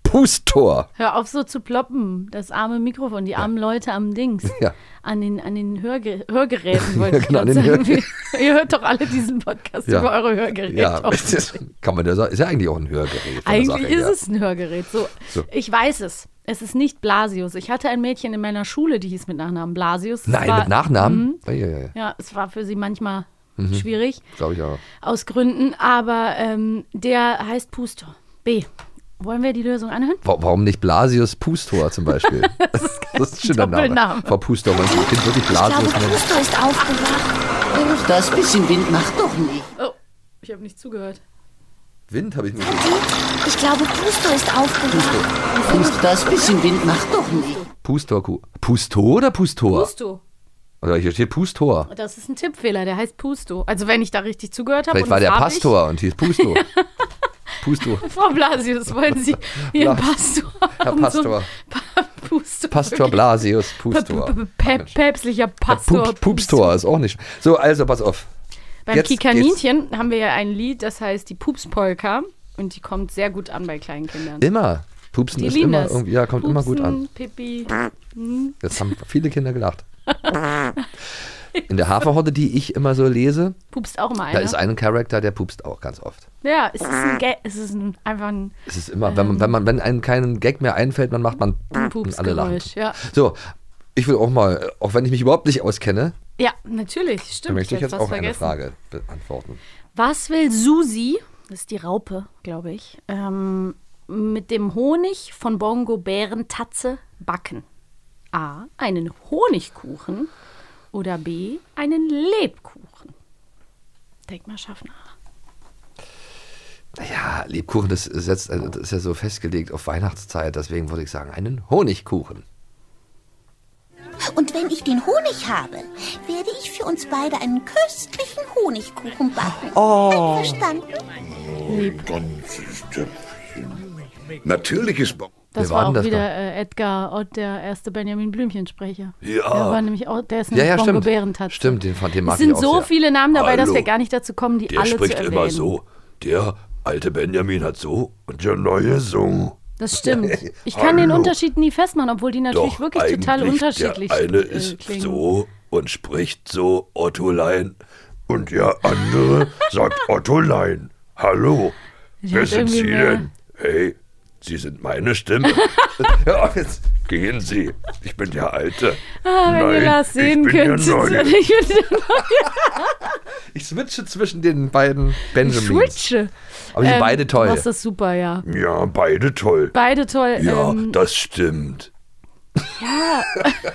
Speaker 5: Pustor.
Speaker 4: Hör auf so zu ploppen, das arme Mikrofon, die armen Leute am Dings.
Speaker 5: Ja.
Speaker 4: An den, an den Hörge Hörgeräten wollte
Speaker 5: Ja,
Speaker 4: ich
Speaker 5: genau, den
Speaker 4: sagen. Ihr hört doch alle diesen Podcast
Speaker 5: Ja.
Speaker 4: über eure Hörgeräte.
Speaker 5: Ja, das kann man ja sagen. Ist ja eigentlich auch ein Hörgerät.
Speaker 4: Eigentlich ist es ein Hörgerät. So,
Speaker 5: So.
Speaker 4: Ich weiß es. Es ist nicht Blasius. Ich hatte ein Mädchen in meiner Schule, die hieß mit Nachnamen Blasius. Es
Speaker 5: Nein,
Speaker 4: war,
Speaker 5: mit Nachnamen? Eieiei.
Speaker 4: Ja, es war für sie manchmal
Speaker 5: Mhm.
Speaker 4: schwierig,
Speaker 5: Glaube ich auch.
Speaker 4: aus Gründen. Aber ähm, der heißt Pustor. B. Wollen wir die Lösung anhören?
Speaker 5: Wa- Warum nicht Blasius Pustor zum Beispiel? das ist, ein schöner Name. Frau Pustor, wollen Sie das Kind wirklich
Speaker 10: Ich glaube,
Speaker 5: Blasius nennen?
Speaker 10: Pusto ist aufgewacht. Das bisschen Wind macht doch nicht.
Speaker 4: Oh, ich habe nicht zugehört.
Speaker 5: Wind habe ich nicht.
Speaker 10: Ich glaube, Pusto ist aufgewacht. Das bisschen Wind macht doch nicht.
Speaker 5: Pustor, Ku- Pustor oder Pustor?
Speaker 4: Pusto.
Speaker 5: Oder hier steht Pustor.
Speaker 4: Das ist ein Tippfehler, der heißt Pusto. Also wenn ich da richtig zugehört habe.
Speaker 5: Vielleicht
Speaker 4: und
Speaker 5: war
Speaker 4: das
Speaker 5: der Pastor und hieß Pusto. Pusto.
Speaker 4: Frau Blasius, wollen Sie Ihren Pastor
Speaker 5: Herr? Pastor.
Speaker 4: So Pusto.
Speaker 5: Pastor Blasius Pustor.
Speaker 4: Päp päpstlicher Pastor.
Speaker 5: Pup Pupstor ist auch nicht. So, also pass auf.
Speaker 4: Beim
Speaker 5: Jetzt
Speaker 4: Kikaninchen haben wir ja ein Lied, das heißt die Pupspolka. Und die kommt sehr gut an bei kleinen Kindern.
Speaker 5: Immer. Pupsen
Speaker 4: Die
Speaker 5: ist immer
Speaker 4: das.
Speaker 5: irgendwie, ja, kommt immer gut an.
Speaker 4: Pipi. Hm.
Speaker 5: Jetzt haben viele Kinder gelacht. In der Haferhorde, die ich immer so lese,
Speaker 4: Pupst auch mal
Speaker 5: da
Speaker 4: einer.
Speaker 5: ist ein Charakter, der pupst auch ganz oft.
Speaker 4: ja, es ist, ein Ga es ist ein, einfach ein
Speaker 5: Es ist immer, wenn man, wenn man, wenn einem keinen Gag mehr einfällt, man macht man und alle lachen.
Speaker 4: Ja.
Speaker 5: So, ich will auch mal, auch wenn ich mich überhaupt nicht auskenne,
Speaker 4: ja, natürlich, stimmt.
Speaker 5: dann möchte ich jetzt auch eine
Speaker 4: vergessen.
Speaker 5: Frage beantworten.
Speaker 4: Was will Susi, das ist die Raupe, glaube ich, ähm, mit dem Honig von Bongo Bärentatze backen? A. Einen Honigkuchen oder B. Einen Lebkuchen? Denk mal, Schaffner.
Speaker 5: Naja, Lebkuchen, das ist, jetzt, also das ist ja so festgelegt auf Weihnachtszeit, deswegen würde ich sagen, einen Honigkuchen.
Speaker 8: Und wenn ich den Honig habe, werde ich für uns beide einen köstlichen Honigkuchen backen.
Speaker 5: Oh.
Speaker 8: Verstanden?
Speaker 4: lieb.
Speaker 2: Natürlich ist Bob.
Speaker 4: Das
Speaker 5: Wer
Speaker 4: war
Speaker 5: war
Speaker 4: auch wieder
Speaker 5: noch?
Speaker 4: äh, Edgar Ott, der erste Benjamin Blümchen-Sprecher.
Speaker 5: Ja.
Speaker 4: Der war nämlich auch, der ist
Speaker 5: Ja,
Speaker 4: nämlich
Speaker 5: ja,
Speaker 4: Bongo
Speaker 5: stimmt.
Speaker 4: Bärentatze.
Speaker 5: Stimmt, den, fand- den mag
Speaker 4: Es sind
Speaker 5: ich
Speaker 4: so
Speaker 5: sehr.
Speaker 4: viele Namen dabei, dass
Speaker 11: Hallo.
Speaker 4: wir gar nicht dazu kommen, die
Speaker 11: Der
Speaker 4: alle zu
Speaker 11: spricht
Speaker 4: erwähnen.
Speaker 11: immer so. Der alte Benjamin hat so und der neue so.
Speaker 4: Das stimmt. Ich kann den
Speaker 11: Hallo.
Speaker 4: Unterschied nie festmachen, obwohl die natürlich
Speaker 11: Doch,
Speaker 4: wirklich total unterschiedlich
Speaker 11: Der eine
Speaker 4: äh,
Speaker 11: ist
Speaker 4: klingen.
Speaker 11: so und spricht so Ottolein und der andere sagt Ottolein. Hallo,
Speaker 4: Ich
Speaker 11: wer sind Sie
Speaker 4: mehr-
Speaker 11: denn? Hey, Sie sind meine Stimme. ja, jetzt gehen Sie. Ich bin der Alte.
Speaker 4: Ah, wenn ihr
Speaker 11: Nein,
Speaker 4: das sehen
Speaker 11: ich bin
Speaker 4: könntet. Ich bin der Neue.
Speaker 5: Ich switche zwischen den beiden Benjamins.
Speaker 4: Switche.
Speaker 5: Aber die sind
Speaker 4: Ähm,
Speaker 5: beide toll.
Speaker 4: Du machst das super, ja.
Speaker 11: Ja, beide toll.
Speaker 4: Beide toll.
Speaker 11: Ja,
Speaker 4: ähm,
Speaker 11: das stimmt.
Speaker 4: Ja,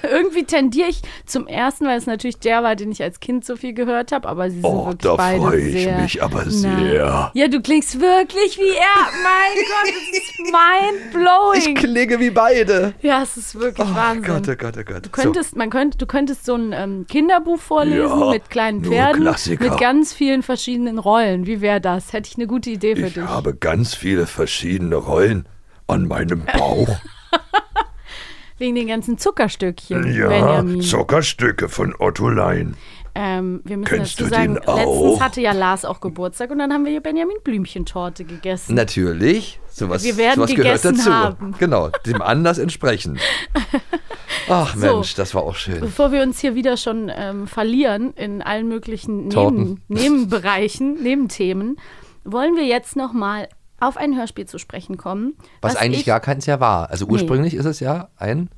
Speaker 4: irgendwie tendiere ich zum ersten, weil es natürlich der war, den ich als Kind so viel gehört habe, aber sie sind
Speaker 11: Oh,
Speaker 4: wirklich
Speaker 11: da
Speaker 4: beide
Speaker 11: freue ich
Speaker 4: sehr
Speaker 11: mich aber sehr.
Speaker 4: Ja, du klingst wirklich wie er. Mein Gott, das ist
Speaker 5: Ich
Speaker 4: mind-blowing.
Speaker 5: klinge wie beide.
Speaker 4: Ja, es ist wirklich Wahnsinn.
Speaker 5: Gott, oh Gott, oh Gott.
Speaker 4: Du könntest, man könnte, du könntest so ein ähm, Kinderbuch vorlesen
Speaker 11: Ja,
Speaker 4: mit kleinen Pferden,
Speaker 11: Klassiker.
Speaker 4: mit ganz vielen verschiedenen Rollen. Wie wäre das? Hätte ich eine gute Idee für
Speaker 11: Ich
Speaker 4: dich.
Speaker 11: habe ganz viele verschiedene Rollen an meinem Bauch.
Speaker 4: Wegen den ganzen Zuckerstückchen,
Speaker 11: ja,
Speaker 4: Benjamin.
Speaker 11: Zuckerstücke von Ottolein.
Speaker 4: Ähm, wir müssen
Speaker 11: Kennst
Speaker 4: dazu
Speaker 11: du
Speaker 4: sagen,
Speaker 11: den auch?
Speaker 4: letztens hatte ja Lars auch Geburtstag und dann haben wir hier Benjamin Blümchentorte gegessen.
Speaker 5: Natürlich. Sowas,
Speaker 4: Wir werden
Speaker 5: sowas gehört
Speaker 4: gegessen
Speaker 5: dazu.
Speaker 4: haben.
Speaker 5: Genau, dem Anlass entsprechend. Ach
Speaker 4: So.
Speaker 5: Mensch, das war auch schön.
Speaker 4: Bevor wir uns hier wieder schon ähm, verlieren in allen möglichen. Neben, Nebenbereichen, Nebenthemen, wollen wir jetzt noch mal auf ein Hörspiel zu sprechen kommen.
Speaker 5: Was, eigentlich
Speaker 4: ich,
Speaker 5: gar keins ja war. Also ursprünglich ist es ja ein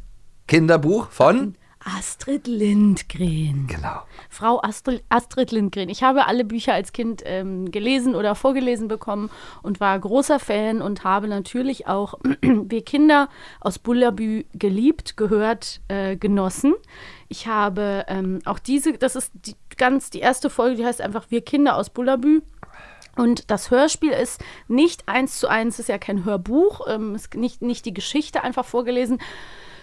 Speaker 5: Kinderbuch von.
Speaker 4: Astrid Lindgren.
Speaker 5: Genau.
Speaker 4: Frau Astrid, Astrid Lindgren. Ich habe alle Bücher als Kind ähm, gelesen oder vorgelesen bekommen und war großer Fan und habe natürlich auch wir Kinder aus Bullabü geliebt, gehört, äh, genossen. Ich habe ähm, auch diese, das ist die, ganz die erste Folge, die heißt einfach Wir Kinder aus Bullabü. Und das Hörspiel ist nicht eins zu eins, ist ja kein Hörbuch, ähm, ist nicht, nicht die Geschichte einfach vorgelesen,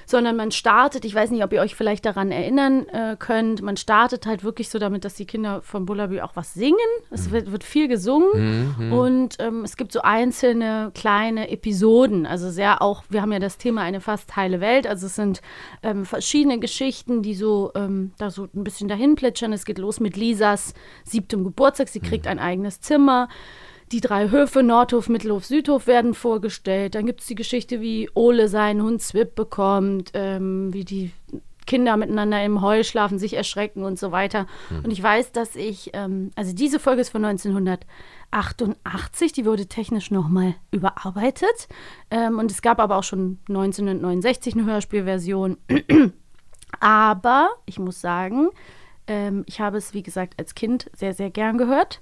Speaker 4: sondern man startet, ich weiß nicht, ob ihr euch vielleicht daran erinnern äh, könnt, man startet halt wirklich so damit, dass die Kinder von Bullabü auch was singen. Es wird, wird viel gesungen
Speaker 5: Mhm.
Speaker 4: und ähm, es gibt so einzelne kleine Episoden, also sehr auch, wir haben ja das Thema eine fast heile Welt, also es sind ähm, verschiedene Geschichten, die so ähm, da so ein bisschen dahin plätschern. Es geht los mit Lisas siebtem Geburtstag, sie kriegt ein eigenes Zimmer. Die drei Höfe, Nordhof, Mittelhof, Südhof, werden vorgestellt. Dann gibt es die Geschichte, wie Ole seinen Hund Zwip bekommt, ähm, wie die Kinder miteinander im Heu schlafen, sich erschrecken und so weiter. Und ich weiß, dass ich, ähm, also diese Folge ist von 1988, die wurde technisch nochmal überarbeitet. Ähm, und es gab aber auch schon 1969 eine Hörspielversion. aber ich muss sagen, ähm, ich habe es, wie gesagt, als Kind sehr, sehr gern gehört.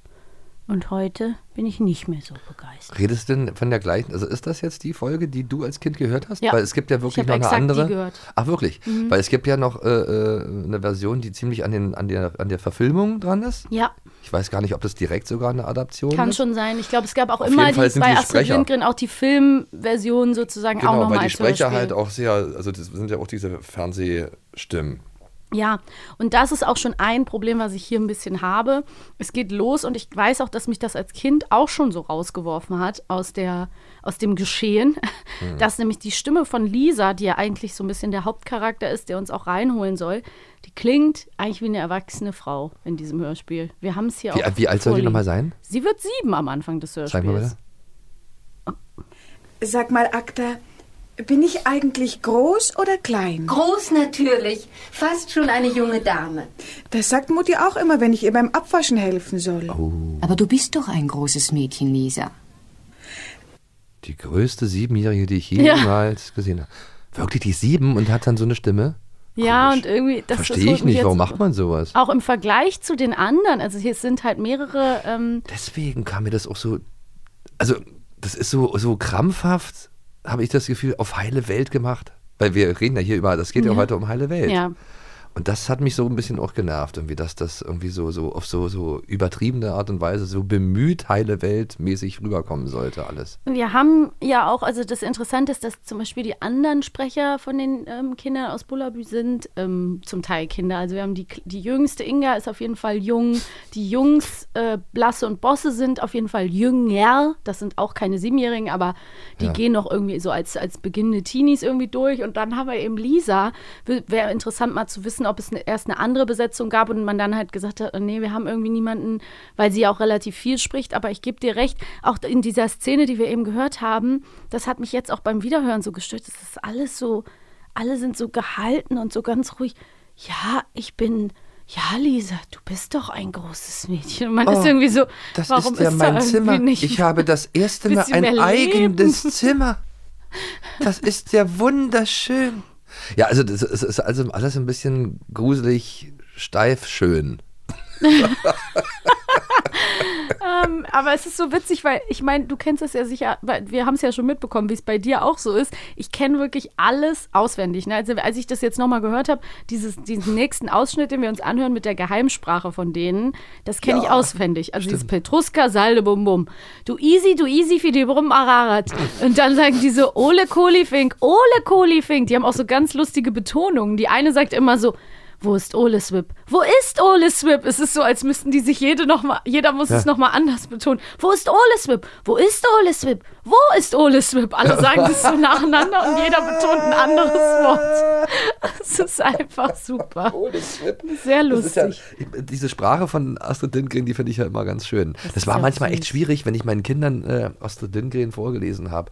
Speaker 4: Und heute bin ich nicht mehr so begeistert.
Speaker 5: Redest du denn von der gleichen, also ist das jetzt die Folge, die du als Kind gehört hast?
Speaker 4: Ja.
Speaker 5: Weil es gibt ja
Speaker 4: Ich
Speaker 5: wirklich noch eine
Speaker 4: exakt die
Speaker 5: andere.
Speaker 4: gehört.
Speaker 5: Ach wirklich?
Speaker 4: Mhm.
Speaker 5: Weil es gibt ja noch äh, äh, eine Version, die ziemlich an, den, an, der, an der Verfilmung dran ist.
Speaker 4: Ja,
Speaker 5: Ich weiß gar nicht, ob das direkt sogar eine Adaption
Speaker 4: kann
Speaker 5: ist.
Speaker 4: schon sein. Ich glaube, es gab auch
Speaker 5: Auf
Speaker 4: immer die, bei
Speaker 5: die
Speaker 4: Astrid. Lindgren auch die Filmversion sozusagen auch
Speaker 5: Genau,
Speaker 4: nochmal
Speaker 5: weil die Sprecher halt auch sehr, also das sind ja auch diese Fernsehstimmen.
Speaker 4: Ja, und das ist auch schon ein Problem, was ich hier ein bisschen habe. Es geht los und ich weiß auch, dass mich das als Kind auch schon so rausgeworfen hat aus, der, aus dem Geschehen,
Speaker 5: Hm.
Speaker 4: dass nämlich die Stimme von Lisa, die ja eigentlich so ein bisschen der Hauptcharakter ist, der uns auch reinholen soll, die klingt eigentlich wie eine erwachsene Frau in diesem Hörspiel. Wir haben es hier
Speaker 5: Wie,
Speaker 4: auch.
Speaker 5: wie alt soll die
Speaker 4: vorliegen.
Speaker 5: nochmal sein?
Speaker 4: Sie wird sieben am Anfang des Hörspiels.
Speaker 5: Zeig mal bitte.
Speaker 12: Sag mal, Akta, bin ich eigentlich groß oder klein?
Speaker 13: Groß natürlich. Fast schon eine junge Dame.
Speaker 12: Das sagt Mutti auch immer, wenn ich ihr beim Abwaschen helfen soll.
Speaker 5: Oh.
Speaker 14: Aber du bist doch ein großes Mädchen, Lisa.
Speaker 5: Die größte Siebenjährige, die ich
Speaker 4: Ja.
Speaker 5: jemals gesehen habe. Wirklich die sieben und hat dann so eine Stimme?
Speaker 4: Ja, und irgendwie. Das
Speaker 5: Verstehe ich nicht, warum macht man sowas?
Speaker 4: Auch im Vergleich zu den anderen, also hier sind halt mehrere. Ähm,
Speaker 5: Deswegen kam mir das auch so, also das ist so, so krampfhaft, habe ich das Gefühl, auf heile Welt gemacht. Weil wir reden ja hier über, das geht ja,
Speaker 4: Ja.
Speaker 5: heute um heile Welt.
Speaker 4: ja.
Speaker 5: Und das hat mich so ein bisschen auch genervt, irgendwie, dass das irgendwie so, so auf so, so übertriebene Art und Weise so bemüht heile Welt mäßig rüberkommen sollte, alles.
Speaker 4: Wir haben ja auch, also das Interessante ist, dass zum Beispiel die anderen Sprecher von den ähm, Kindern aus Bullabü sind ähm, zum Teil Kinder. Also wir haben die, die jüngste Inga ist auf jeden Fall jung, die Jungs äh, Blasse und Bosse sind auf jeden Fall jünger. Das sind auch keine Siebenjährigen, aber die
Speaker 5: Ja.
Speaker 4: gehen noch irgendwie so als, als beginnende Teenies irgendwie durch. Und dann haben wir eben Lisa. Wäre interessant mal zu wissen, ob es eine, erst eine andere Besetzung gab und man dann halt gesagt hat, nee, wir haben irgendwie niemanden, weil sie ja auch relativ viel spricht. Aber ich gebe dir recht, auch in dieser Szene, die wir eben gehört haben, das hat mich jetzt auch beim Wiederhören so gestört. Das ist alles so, alle sind so gehalten und so ganz ruhig. Ja, ich bin. Ja, Lisa, du bist doch ein großes Mädchen. Und man ist
Speaker 5: Oh,
Speaker 4: irgendwie so,
Speaker 5: Das
Speaker 4: warum
Speaker 5: ist ja
Speaker 4: ist
Speaker 5: mein Zimmer.
Speaker 4: nicht
Speaker 5: Ich habe das erste Mal ein eigenes? Zimmer. Das ist ja wunderschön. Ja, also das ist, ist also alles ein bisschen gruselig, steif, schön.
Speaker 4: aber es ist so witzig, weil ich meine, du kennst es ja sicher, weil wir haben es ja schon mitbekommen, wie es bei dir auch so ist. Ich kenne wirklich alles auswendig. Ne? Also als ich das jetzt nochmal gehört habe, diesen nächsten Ausschnitt, den wir uns anhören mit der Geheimsprache von denen, das kenne ich
Speaker 5: Ja,
Speaker 4: auswendig. Also dieses Petruska, Salde, Bum Bum. Du easy, du easy für die Brum Ararat. Und dann sagen die so, Ole Kolifink, Ole Kolifink. Die haben auch so ganz lustige Betonungen. Die eine sagt immer so, wo ist Ole Swip? Wo ist Ole Swip? Es ist so, als müssten die sich jede noch mal, jeder muss
Speaker 5: Ja.
Speaker 4: es nochmal anders betonen. Wo ist Ole Swip? Wo ist Ole Swip? Wo ist Ole Swip? Alle sagen das so nacheinander und jeder betont ein anderes Wort. Es ist einfach super. Sehr
Speaker 5: Das ist ja,
Speaker 4: lustig.
Speaker 5: diese Sprache von Astrid Lindgren, die finde ich ja immer ganz schön. Das,
Speaker 4: ist
Speaker 5: war
Speaker 4: ja
Speaker 5: manchmal
Speaker 4: süß.
Speaker 5: echt schwierig, wenn ich meinen Kindern äh, Astrid Lindgren vorgelesen habe.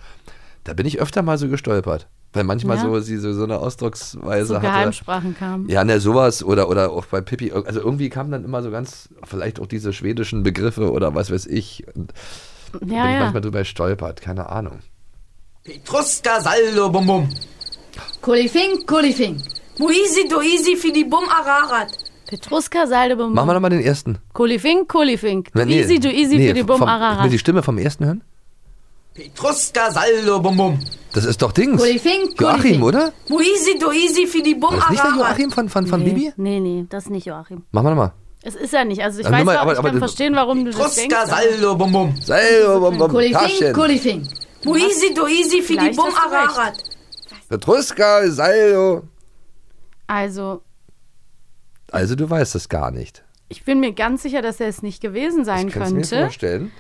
Speaker 5: Da bin ich öfter mal so gestolpert. Weil manchmal
Speaker 4: Ja.
Speaker 5: so sie so, so eine Ausdrucksweise
Speaker 4: So
Speaker 5: hatte.
Speaker 4: Geheimsprachen kamen.
Speaker 5: Ja, ne, sowas oder, oder auch bei Pippi. Also irgendwie kamen dann immer so ganz, vielleicht auch diese schwedischen Begriffe oder was weiß ich. Und da bin
Speaker 4: Ja,
Speaker 5: ich
Speaker 4: ja.
Speaker 5: manchmal drüber stolpert, keine Ahnung.
Speaker 15: Petruska Saldo Bum Bum.
Speaker 13: Kulifink, Kulifink.
Speaker 7: Muisi doisi für die Bum Ararat.
Speaker 4: Petruska, Salde, Bum
Speaker 5: Machen wir nochmal den ersten.
Speaker 4: Kolifink, Kolifink. Du
Speaker 5: Nee,
Speaker 4: easy, du easy
Speaker 5: nee,
Speaker 4: für die Bum
Speaker 5: vom,
Speaker 4: Ararat.
Speaker 5: Will die Stimme vom ersten hören?
Speaker 15: Petruska Saldo Bum Bum.
Speaker 5: Das ist doch Dings. Joachim, oder?
Speaker 7: Muisi doisi für die Bum
Speaker 5: Das ist nicht der. Joachim von, von, von
Speaker 4: nee,
Speaker 5: Bibi?
Speaker 4: Nee, nee, das ist nicht Joachim.
Speaker 5: Machen wir nochmal.
Speaker 4: Es ist er nicht. Also ich
Speaker 5: Also
Speaker 4: weiß
Speaker 5: nur mal,
Speaker 4: auch,
Speaker 5: aber-
Speaker 4: ich
Speaker 5: aber
Speaker 4: kann verstehen, warum du das denkst.
Speaker 15: Petruska Saldo Bum Bum.
Speaker 5: Saldo, bum, bum,
Speaker 13: Kulifink,
Speaker 5: Taschen.
Speaker 13: Kulifink.
Speaker 7: Muisi doisi für die
Speaker 4: Vielleicht
Speaker 7: Bum
Speaker 4: hast du recht.
Speaker 7: Ararat.
Speaker 5: Petruska, Saldo.
Speaker 4: Also,
Speaker 5: Also du weißt es gar nicht.
Speaker 4: ich bin mir ganz sicher, dass er es nicht gewesen sein
Speaker 5: Ich kann es mir
Speaker 4: könnte.
Speaker 5: vorstellen.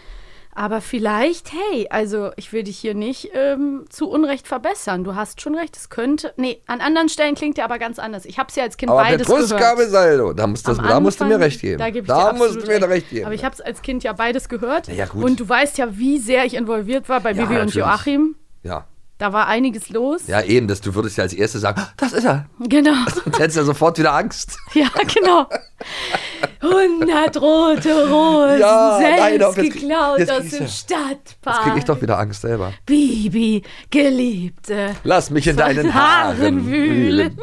Speaker 4: Aber vielleicht, hey, also ich will dich hier nicht ähm, zu Unrecht verbessern. Du hast schon recht, es könnte. Nee, an anderen Stellen klingt er aber ganz anders. Ich habe es ja als Kind
Speaker 5: Aber
Speaker 4: beides
Speaker 5: Petruska,
Speaker 4: gehört.
Speaker 5: Saldo. Da musst, das, da musst du mir
Speaker 4: Anfang,
Speaker 5: recht geben.
Speaker 4: Da,
Speaker 5: da musst du mir recht geben.
Speaker 4: Aber ich habe es als Kind ja beides gehört.
Speaker 5: Ja, gut.
Speaker 4: Und du weißt ja, wie sehr ich involviert war bei
Speaker 5: Ja,
Speaker 4: Bibi und. Joachim.
Speaker 5: ja.
Speaker 4: Da war einiges los.
Speaker 5: ja, eben, dass du würdest ja als erstes sagen, das ist er.
Speaker 4: Genau.
Speaker 5: Und hättest ja sofort wieder Angst.
Speaker 4: Ja, genau. 100 rote Rosen,
Speaker 5: Ja,
Speaker 4: selbst
Speaker 5: nein, jetzt-
Speaker 4: geklaut
Speaker 5: jetzt
Speaker 4: aus dem
Speaker 5: ja.
Speaker 4: Stadtpark.
Speaker 5: Jetzt krieg ich doch wieder Angst selber.
Speaker 4: Bibi, Geliebte.
Speaker 5: Lass mich in deinen Haaren
Speaker 4: wühlen.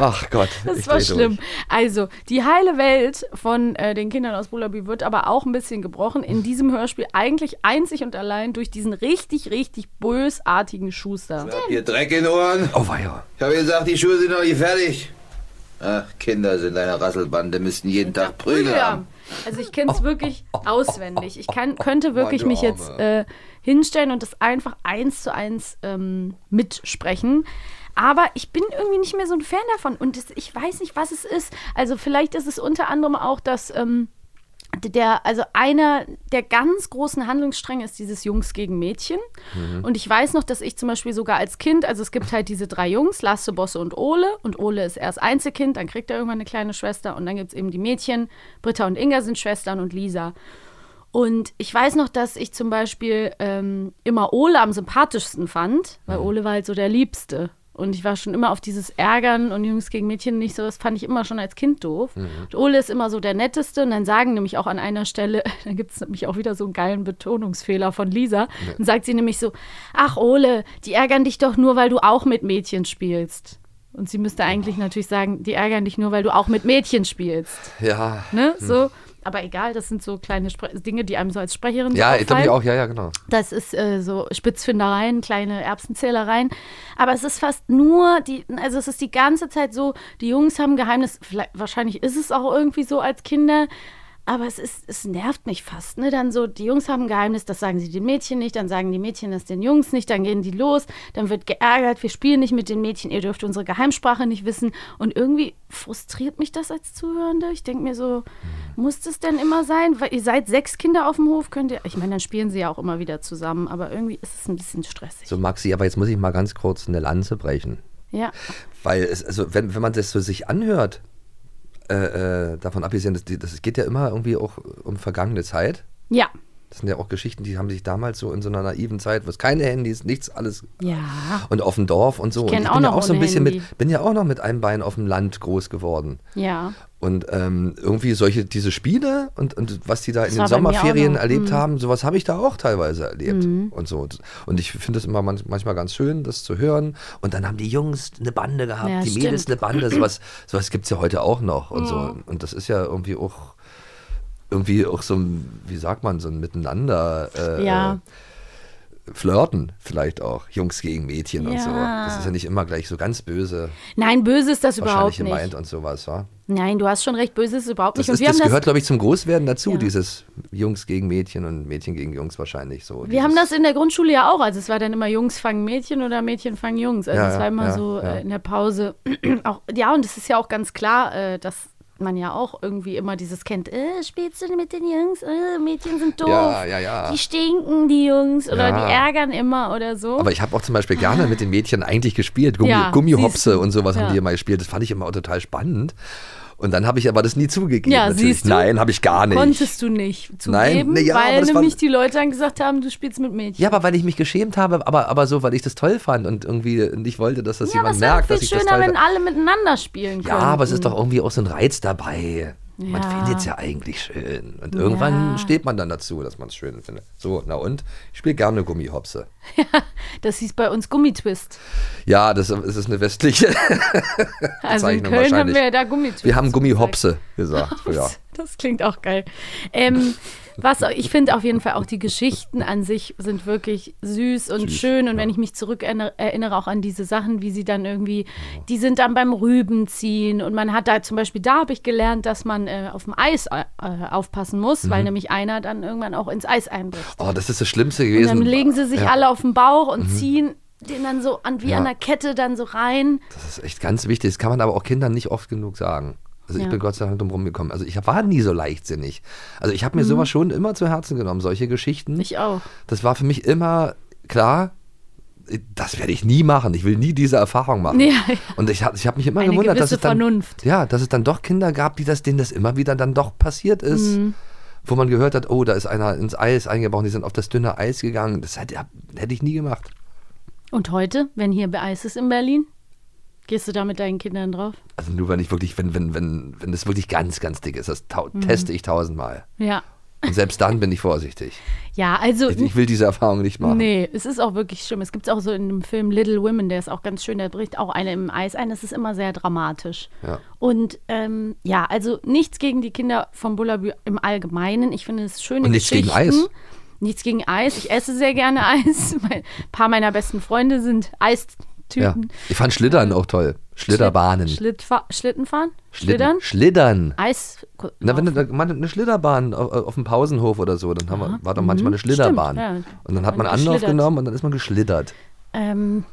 Speaker 5: Ach Gott,
Speaker 4: Das
Speaker 5: ich
Speaker 4: war schlimm.
Speaker 5: durch.
Speaker 4: Also, die heile Welt von äh, den Kindern aus Bullaby wird aber auch ein bisschen gebrochen in diesem Hörspiel. Eigentlich einzig und allein durch diesen richtig, richtig bösartigen Schuster.
Speaker 16: Ihr Dreck in den Ohren.
Speaker 5: Oh weia.
Speaker 16: Ich habe gesagt, die Schuhe sind noch nicht fertig. Ach, Kinder sind eine Rasselbande, müssten jeden Tag Prügel haben.
Speaker 4: Also ich kenne es wirklich auswendig. Ich kann, könnte wirklich mich jetzt äh, hinstellen und das einfach eins zu eins ähm, mitsprechen. Aber ich bin irgendwie nicht mehr so ein Fan davon und das, ich weiß nicht, was es ist. Also vielleicht ist es unter anderem auch, dass ähm, der, also einer der ganz großen Handlungsstränge ist dieses Jungs gegen Mädchen.
Speaker 17: Mhm.
Speaker 4: Und ich weiß noch, dass ich zum Beispiel sogar als Kind, also es gibt halt diese drei Jungs, Lasse, Bosse und Ole. Und Ole ist erst Einzelkind, dann kriegt er irgendwann eine kleine Schwester. Und dann gibt es eben die Mädchen. Britta und Inga sind Schwestern und Lisa. Und ich weiß noch, dass ich zum Beispiel ähm, immer Ole am sympathischsten fand, weil Ole war halt so der Liebste. Und ich war schon immer auf dieses Ärgern und Jungs gegen Mädchen nicht so, das fand ich immer schon als Kind doof. Und Ole ist immer so der Netteste und dann sagen nämlich auch an einer Stelle, da gibt es nämlich auch wieder so einen geilen Betonungsfehler von Lisa, dann sagt sie nämlich so, ach Ole, die ärgern dich doch nur, weil du auch mit Mädchen spielst. Und sie müsste eigentlich natürlich sagen, die ärgern dich nur, weil du auch mit Mädchen spielst.
Speaker 5: Ja.
Speaker 4: Ne? So. Aber egal, das sind so kleine Spre Dinge, die einem so als Sprecherin
Speaker 5: Ja,
Speaker 4: so
Speaker 5: ich glaube ich auch, ja, ja, genau.
Speaker 4: Das ist äh, so Spitzfindereien, kleine Erbsenzählereien. Aber es ist fast nur, die, also es ist die ganze Zeit so, die Jungs haben Geheimnis, vielleicht, wahrscheinlich ist es auch irgendwie so als Kinder, aber es ist, es nervt mich fast, ne? Dann so, die Jungs haben ein Geheimnis, das sagen sie den Mädchen nicht, dann sagen die Mädchen das den Jungs nicht, dann gehen die los, dann wird geärgert, wir spielen nicht mit den Mädchen, ihr dürft unsere Geheimsprache nicht wissen. Und irgendwie frustriert mich das als Zuhörende. Ich denke mir so, muss das denn immer sein? Weil ihr seid sechs Kinder auf dem Hof, könnt ihr. Ich meine, dann spielen sie ja auch immer wieder zusammen, aber irgendwie ist es ein bisschen stressig.
Speaker 5: So, Maxi, aber jetzt muss ich mal ganz kurz eine Lanze brechen.
Speaker 4: Ja.
Speaker 5: Weil es, also wenn, wenn man das so sich anhört, äh, äh, davon abgesehen, das, das geht ja immer irgendwie auch um vergangene Zeit.
Speaker 4: Ja.
Speaker 5: Das sind ja auch Geschichten, die haben sich damals so in so einer naiven Zeit, wo es keine Handys, nichts, alles
Speaker 4: Ja.
Speaker 5: und auf dem Dorf und so.
Speaker 4: Ich
Speaker 5: und ich
Speaker 4: auch
Speaker 5: bin ja
Speaker 4: noch
Speaker 5: auch so ein bisschen
Speaker 4: Handy.
Speaker 5: mit, bin ja auch noch mit einem Bein auf dem Land groß geworden.
Speaker 4: Ja.
Speaker 5: Und ähm, irgendwie solche, diese Spiele und, und was die da
Speaker 4: Das
Speaker 5: in den
Speaker 4: auch
Speaker 5: Sommerferien erlebt
Speaker 4: Mhm.
Speaker 5: haben, sowas habe ich da auch teilweise erlebt
Speaker 4: Mhm.
Speaker 5: und so. Und ich finde es immer man- manchmal ganz schön, das zu hören. Und dann haben die Jungs eine Bande gehabt,
Speaker 4: Ja,
Speaker 5: die
Speaker 4: stimmt.
Speaker 5: Mädels eine Bande, sowas, sowas gibt es ja heute auch noch und so.
Speaker 4: Mhm.
Speaker 5: Und das ist ja irgendwie auch irgendwie auch so ein, wie sagt man, so ein Miteinander äh,
Speaker 4: Ja.
Speaker 5: äh, flirten vielleicht auch, Jungs gegen Mädchen und so.
Speaker 4: Ja.
Speaker 5: Das ist ja nicht immer gleich so ganz böse.
Speaker 4: Nein, böse ist das überhaupt
Speaker 5: Wahrscheinlich
Speaker 4: nicht.
Speaker 5: gemeint und sowas, wa?
Speaker 4: Nein, du hast schon recht, böse ist überhaupt
Speaker 5: Das,
Speaker 4: nicht. Und
Speaker 5: ist, das gehört,
Speaker 4: das,
Speaker 5: glaube ich, zum Großwerden dazu,
Speaker 4: Ja.
Speaker 5: dieses Jungs gegen Mädchen und Mädchen gegen Jungs wahrscheinlich so.
Speaker 4: wir haben das in der Grundschule ja auch. Also es war dann immer Jungs fangen Mädchen oder Mädchen fangen Jungs. Also
Speaker 5: Ja,
Speaker 4: es war
Speaker 5: ja,
Speaker 4: immer
Speaker 5: ja,
Speaker 4: so
Speaker 5: ja.
Speaker 4: äh, in der Pause auch. Ja, und es ist ja auch ganz klar, äh, dass man ja auch irgendwie immer dieses kennt, äh, spielst du mit den Jungs? Äh, Mädchen sind doof.
Speaker 5: Ja, ja, ja.
Speaker 4: Die stinken, die Jungs. Oder
Speaker 5: Ja.
Speaker 4: die ärgern immer oder so.
Speaker 5: Aber ich habe auch zum Beispiel gerne mit den Mädchen eigentlich gespielt. Gummi, Gummihopse und sowas haben die immer gespielt. Das fand ich immer auch total spannend. Und dann habe ich aber das nie zugegeben.
Speaker 4: Ja,
Speaker 5: natürlich.
Speaker 4: siehst du?
Speaker 5: Nein, habe ich gar nicht.
Speaker 4: Konntest du nicht
Speaker 5: Nein,
Speaker 4: zugeben,
Speaker 5: nee, ja, aber
Speaker 4: weil
Speaker 5: das war-
Speaker 4: nämlich die Leute dann gesagt haben, du spielst mit Mädchen.
Speaker 5: Ja, aber weil ich mich geschämt habe, aber, aber so, weil ich das toll fand und irgendwie nicht wollte, dass das
Speaker 4: Ja, aber
Speaker 5: jemand
Speaker 4: es
Speaker 5: merkt, dass ich das
Speaker 4: schöner,
Speaker 5: toll
Speaker 4: wenn
Speaker 5: fand.
Speaker 4: alle miteinander spielen können.
Speaker 5: Ja, aber es ist doch irgendwie auch so ein Reiz dabei. Man
Speaker 4: Ja.
Speaker 5: findet es ja eigentlich schön. Und
Speaker 4: Ja.
Speaker 5: irgendwann steht man dann dazu, dass man es schön findet. So, na und? Ich spiele gerne Gummihopse.
Speaker 4: Das hieß bei uns Gummitwist.
Speaker 5: Ja, das, das ist eine westliche
Speaker 4: Also in Köln haben wir da Gummitwist.
Speaker 5: Wir haben Gummihopse gesagt früher.
Speaker 4: Das klingt auch geil. Ähm, was ich finde auf jeden Fall auch die Geschichten an sich sind wirklich süß und
Speaker 5: Süß,
Speaker 4: schön. Und wenn ich mich zurück erinnere, auch an diese Sachen, wie sie dann irgendwie, die sind dann beim Rübenziehen und man hat da zum Beispiel, da habe ich gelernt, dass man äh, auf dem Eis äh, aufpassen muss, weil
Speaker 5: Mhm.
Speaker 4: nämlich einer dann irgendwann auch ins Eis einbricht.
Speaker 5: Oh, das ist das Schlimmste
Speaker 4: Und
Speaker 5: gewesen.
Speaker 4: dann legen sie sich
Speaker 5: Ja.
Speaker 4: alle auf den Bauch und
Speaker 5: Mhm.
Speaker 4: ziehen den dann so an, wie
Speaker 5: Ja.
Speaker 4: an der Kette dann so rein.
Speaker 5: Das ist echt ganz wichtig. Das kann man aber auch Kindern nicht oft genug sagen. Also ich
Speaker 4: Ja.
Speaker 5: bin Gott sei Dank drum rumgekommen. Also ich war nie so leichtsinnig. Also ich habe mir
Speaker 4: Mhm.
Speaker 5: sowas schon immer zu Herzen genommen, solche Geschichten.
Speaker 4: Ich auch.
Speaker 5: Das war für mich immer klar, das werde ich nie machen. Ich will nie diese Erfahrung machen.
Speaker 4: Ja, ja.
Speaker 5: Und ich, hab- ich habe mich immer
Speaker 4: Eine
Speaker 5: gewundert, dass es dann,
Speaker 4: Vernunft.
Speaker 5: ja, dass es dann doch Kinder gab, die das, denen das immer wieder dann doch passiert ist.
Speaker 4: Mhm.
Speaker 5: Wo man gehört hat, oh, da ist einer ins Eis eingebrochen, die sind auf das dünne Eis gegangen. Das hätte, hätte ich nie gemacht.
Speaker 4: Und heute, wenn hier Eis ist in Berlin, gehst du da mit deinen Kindern drauf?
Speaker 5: Also nur wenn ich wirklich, wenn, wenn, wenn, wenn das wirklich ganz, ganz dick ist, das
Speaker 4: Mhm.
Speaker 5: teste ich tausendmal.
Speaker 4: Ja.
Speaker 5: Und selbst dann bin ich vorsichtig.
Speaker 4: Ja, also.
Speaker 5: Ich, ich will diese Erfahrung nicht machen.
Speaker 4: Nee, es ist auch wirklich schlimm. Es gibt es auch so in dem Film Little Women, der ist auch ganz schön, der bricht auch eine im Eis ein. Das ist immer sehr dramatisch.
Speaker 5: Ja.
Speaker 4: Und ähm, ja, also nichts gegen die Kinder vom Bullabü im Allgemeinen. Ich finde es schöne
Speaker 5: Und nichts gegen. Eis.
Speaker 4: Nichts gegen Eis. Ich esse sehr gerne Eis. Ein paar meiner besten Freunde sind
Speaker 5: Ja.
Speaker 4: Eistüten.
Speaker 5: Ich fand Schlittern auch toll. Schlitterbahnen.
Speaker 4: Schlittfa Schlittenfahren?
Speaker 5: Schlittern?
Speaker 4: Schlittern? Eis.
Speaker 5: Na, wenn du mal eine Schlitterbahn auf, auf dem Pausenhof oder so, dann haben wir, war doch manchmal eine Schlitterbahn.
Speaker 4: Mhm. Stimmt, ja.
Speaker 5: Und dann hat man
Speaker 4: Man
Speaker 5: Anlauf genommen und dann ist man geschlittert.
Speaker 4: Ähm,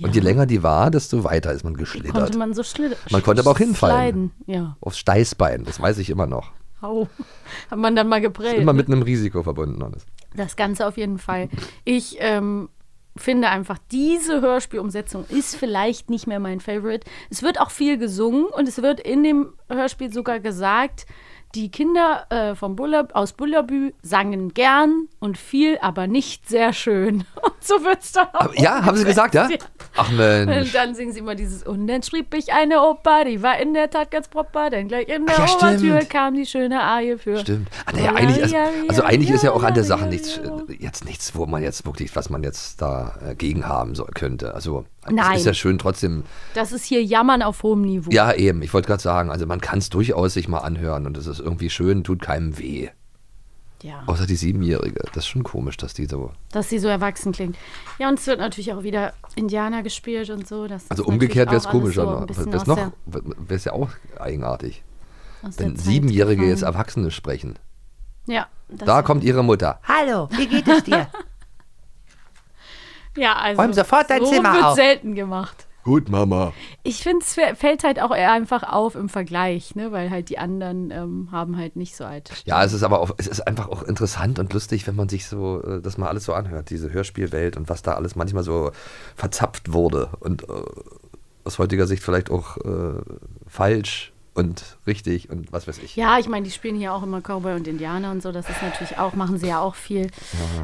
Speaker 5: Und je länger die war, desto weiter ist man geschlittert.
Speaker 4: konnte man so schlittern.
Speaker 5: Man konnte aber auch hinfallen.
Speaker 4: Ja.
Speaker 5: Aufs Steißbein, das weiß ich immer noch.
Speaker 4: Au. Hat man dann mal geprellt.
Speaker 5: Immer
Speaker 4: ne?
Speaker 5: mit einem Risiko verbunden alles.
Speaker 4: Das Ganze auf jeden Fall. Ich ähm, finde einfach, diese Hörspielumsetzung ist vielleicht nicht mehr mein Favorite. Es wird auch viel gesungen und es wird in dem Hörspiel sogar gesagt, die Kinder äh, vom Bulla, aus Bullabü sangen gern und viel, aber nicht sehr schön. Und so wird es dann auch.
Speaker 5: Aber, ja, haben sie gesagt, ja? Ach Mensch.
Speaker 4: Und dann singen sie immer dieses Und dann schrieb ich eine Oper, die war in der Tat ganz proper, denn gleich in der
Speaker 5: Ach ja, stimmt.
Speaker 4: kam die schöne Arie für.
Speaker 5: Stimmt. Ah, naja, eigentlich, also, also eigentlich ist ja auch an der Sache nichts, äh, jetzt nichts, wo man jetzt wirklich, was man jetzt dagegen haben soll, könnte. Also
Speaker 4: Nein.
Speaker 5: Es ist ja schön trotzdem.
Speaker 4: Das ist hier Jammern auf hohem Niveau.
Speaker 5: Ja, eben. Ich wollte gerade sagen, also man kann es durchaus sich mal anhören und es ist irgendwie schön, tut keinem weh.
Speaker 4: Ja.
Speaker 5: Außer die Siebenjährige. Das ist schon komisch, dass die so.
Speaker 4: Dass sie so erwachsen klingt. Ja, und es wird natürlich auch wieder Indianer gespielt und so. Das
Speaker 5: Also umgekehrt wäre es komischer.
Speaker 4: so
Speaker 5: noch
Speaker 4: der-
Speaker 5: wäre es ja auch eigenartig. Wenn Siebenjährige jetzt
Speaker 4: gefallen.
Speaker 5: Erwachsene sprechen.
Speaker 4: Ja. das-
Speaker 5: Da kommt ihre Mutter.
Speaker 10: Hallo, wie geht es dir?
Speaker 4: Ja, also.
Speaker 10: Räum sofort dein
Speaker 4: so
Speaker 10: Zimmer
Speaker 4: wird
Speaker 10: auf.
Speaker 4: selten gemacht.
Speaker 5: Gut, Mama.
Speaker 4: Ich finde, es fä- fällt halt auch eher einfach auf im Vergleich, ne? weil halt die anderen ähm, haben halt nicht so alt.
Speaker 5: Ja, es ist aber auch, es ist einfach auch interessant und lustig, wenn man sich so äh, das mal alles so anhört, diese Hörspielwelt und was da alles manchmal so verzapft wurde und äh, aus heutiger Sicht vielleicht auch äh, falsch und richtig und was weiß ich.
Speaker 4: Ja, ich meine, die spielen hier auch immer Cowboy und Indianer und so. Das ist natürlich auch, machen sie ja auch viel.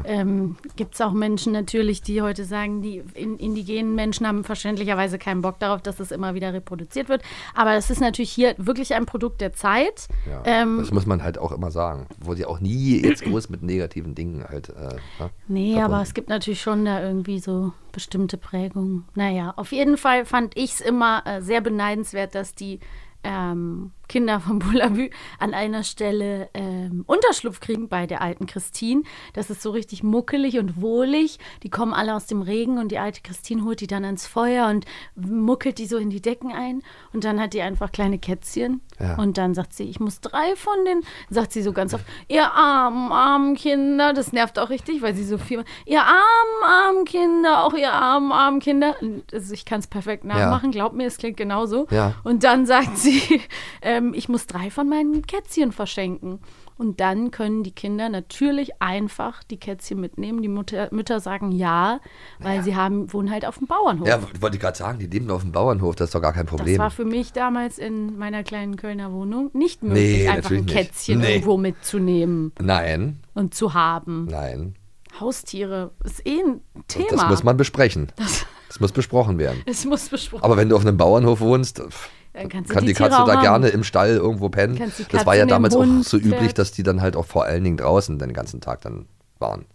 Speaker 4: Ähm, Gibt es auch Menschen natürlich, die heute sagen, die in, indigenen Menschen haben verständlicherweise keinen Bock darauf, dass es immer wieder reproduziert wird. Aber das ist natürlich hier wirklich ein Produkt der Zeit.
Speaker 5: Ja,
Speaker 4: ähm,
Speaker 5: das muss man halt auch immer sagen. Wurde ja auch nie jetzt groß mit negativen Dingen halt. Äh, ne,
Speaker 4: Nee, aber
Speaker 5: verbunden.
Speaker 4: es gibt natürlich schon da irgendwie so bestimmte Prägungen. Naja, auf jeden Fall fand ich es immer äh, sehr beneidenswert, dass die ähm, Kinder von Bullabü an einer Stelle ähm, Unterschlupf kriegen bei der alten Christine. Das ist so richtig muckelig und wohlig. Die kommen alle aus dem Regen und die alte Christine holt die dann ans Feuer und muckelt die so in die Decken ein. Und dann hat die einfach kleine Kätzchen.
Speaker 5: Ja.
Speaker 4: Und dann sagt sie, ich muss drei von den, sagt sie so ganz oft, ihr armen, armen Kinder. Das nervt auch richtig, weil sie so viel, ihr armen, armen Kinder, auch ihr armen, armen Kinder. Also ich kann es perfekt nachmachen, glaub mir, es klingt genauso.
Speaker 5: Ja.
Speaker 4: Und dann sagt sie, ähm, ich muss drei von meinen Kätzchen verschenken. Und dann können die Kinder natürlich einfach die Kätzchen mitnehmen. Die Mutter, Mütter sagen ja, weil sie haben, wohnen halt auf dem Bauernhof.
Speaker 5: Ja, wollte ich gerade sagen, die leben auf dem Bauernhof, das ist doch gar kein
Speaker 4: Das
Speaker 5: Problem.
Speaker 4: war für mich damals in meiner kleinen Kölner Wohnung nicht möglich,
Speaker 5: Nee,
Speaker 4: einfach ein. Kätzchen
Speaker 5: Nee.
Speaker 4: irgendwo mitzunehmen
Speaker 5: Nein,
Speaker 4: und zu haben.
Speaker 5: nein.
Speaker 4: Haustiere ist eh ein Thema.
Speaker 5: Das muss man besprechen.
Speaker 4: Das-
Speaker 5: Das muss besprochen werden.
Speaker 4: Es muss besprochen
Speaker 5: Aber wenn du auf einem Bauernhof wohnst, pff,
Speaker 4: Dann kannst du
Speaker 5: kann
Speaker 4: die
Speaker 5: die Katze
Speaker 4: Tiere
Speaker 5: da
Speaker 4: haben.
Speaker 5: gerne im Stall irgendwo pennen. Das war ja damals auch so üblich, dass die dann halt auch vor allen Dingen draußen den ganzen Tag dann waren.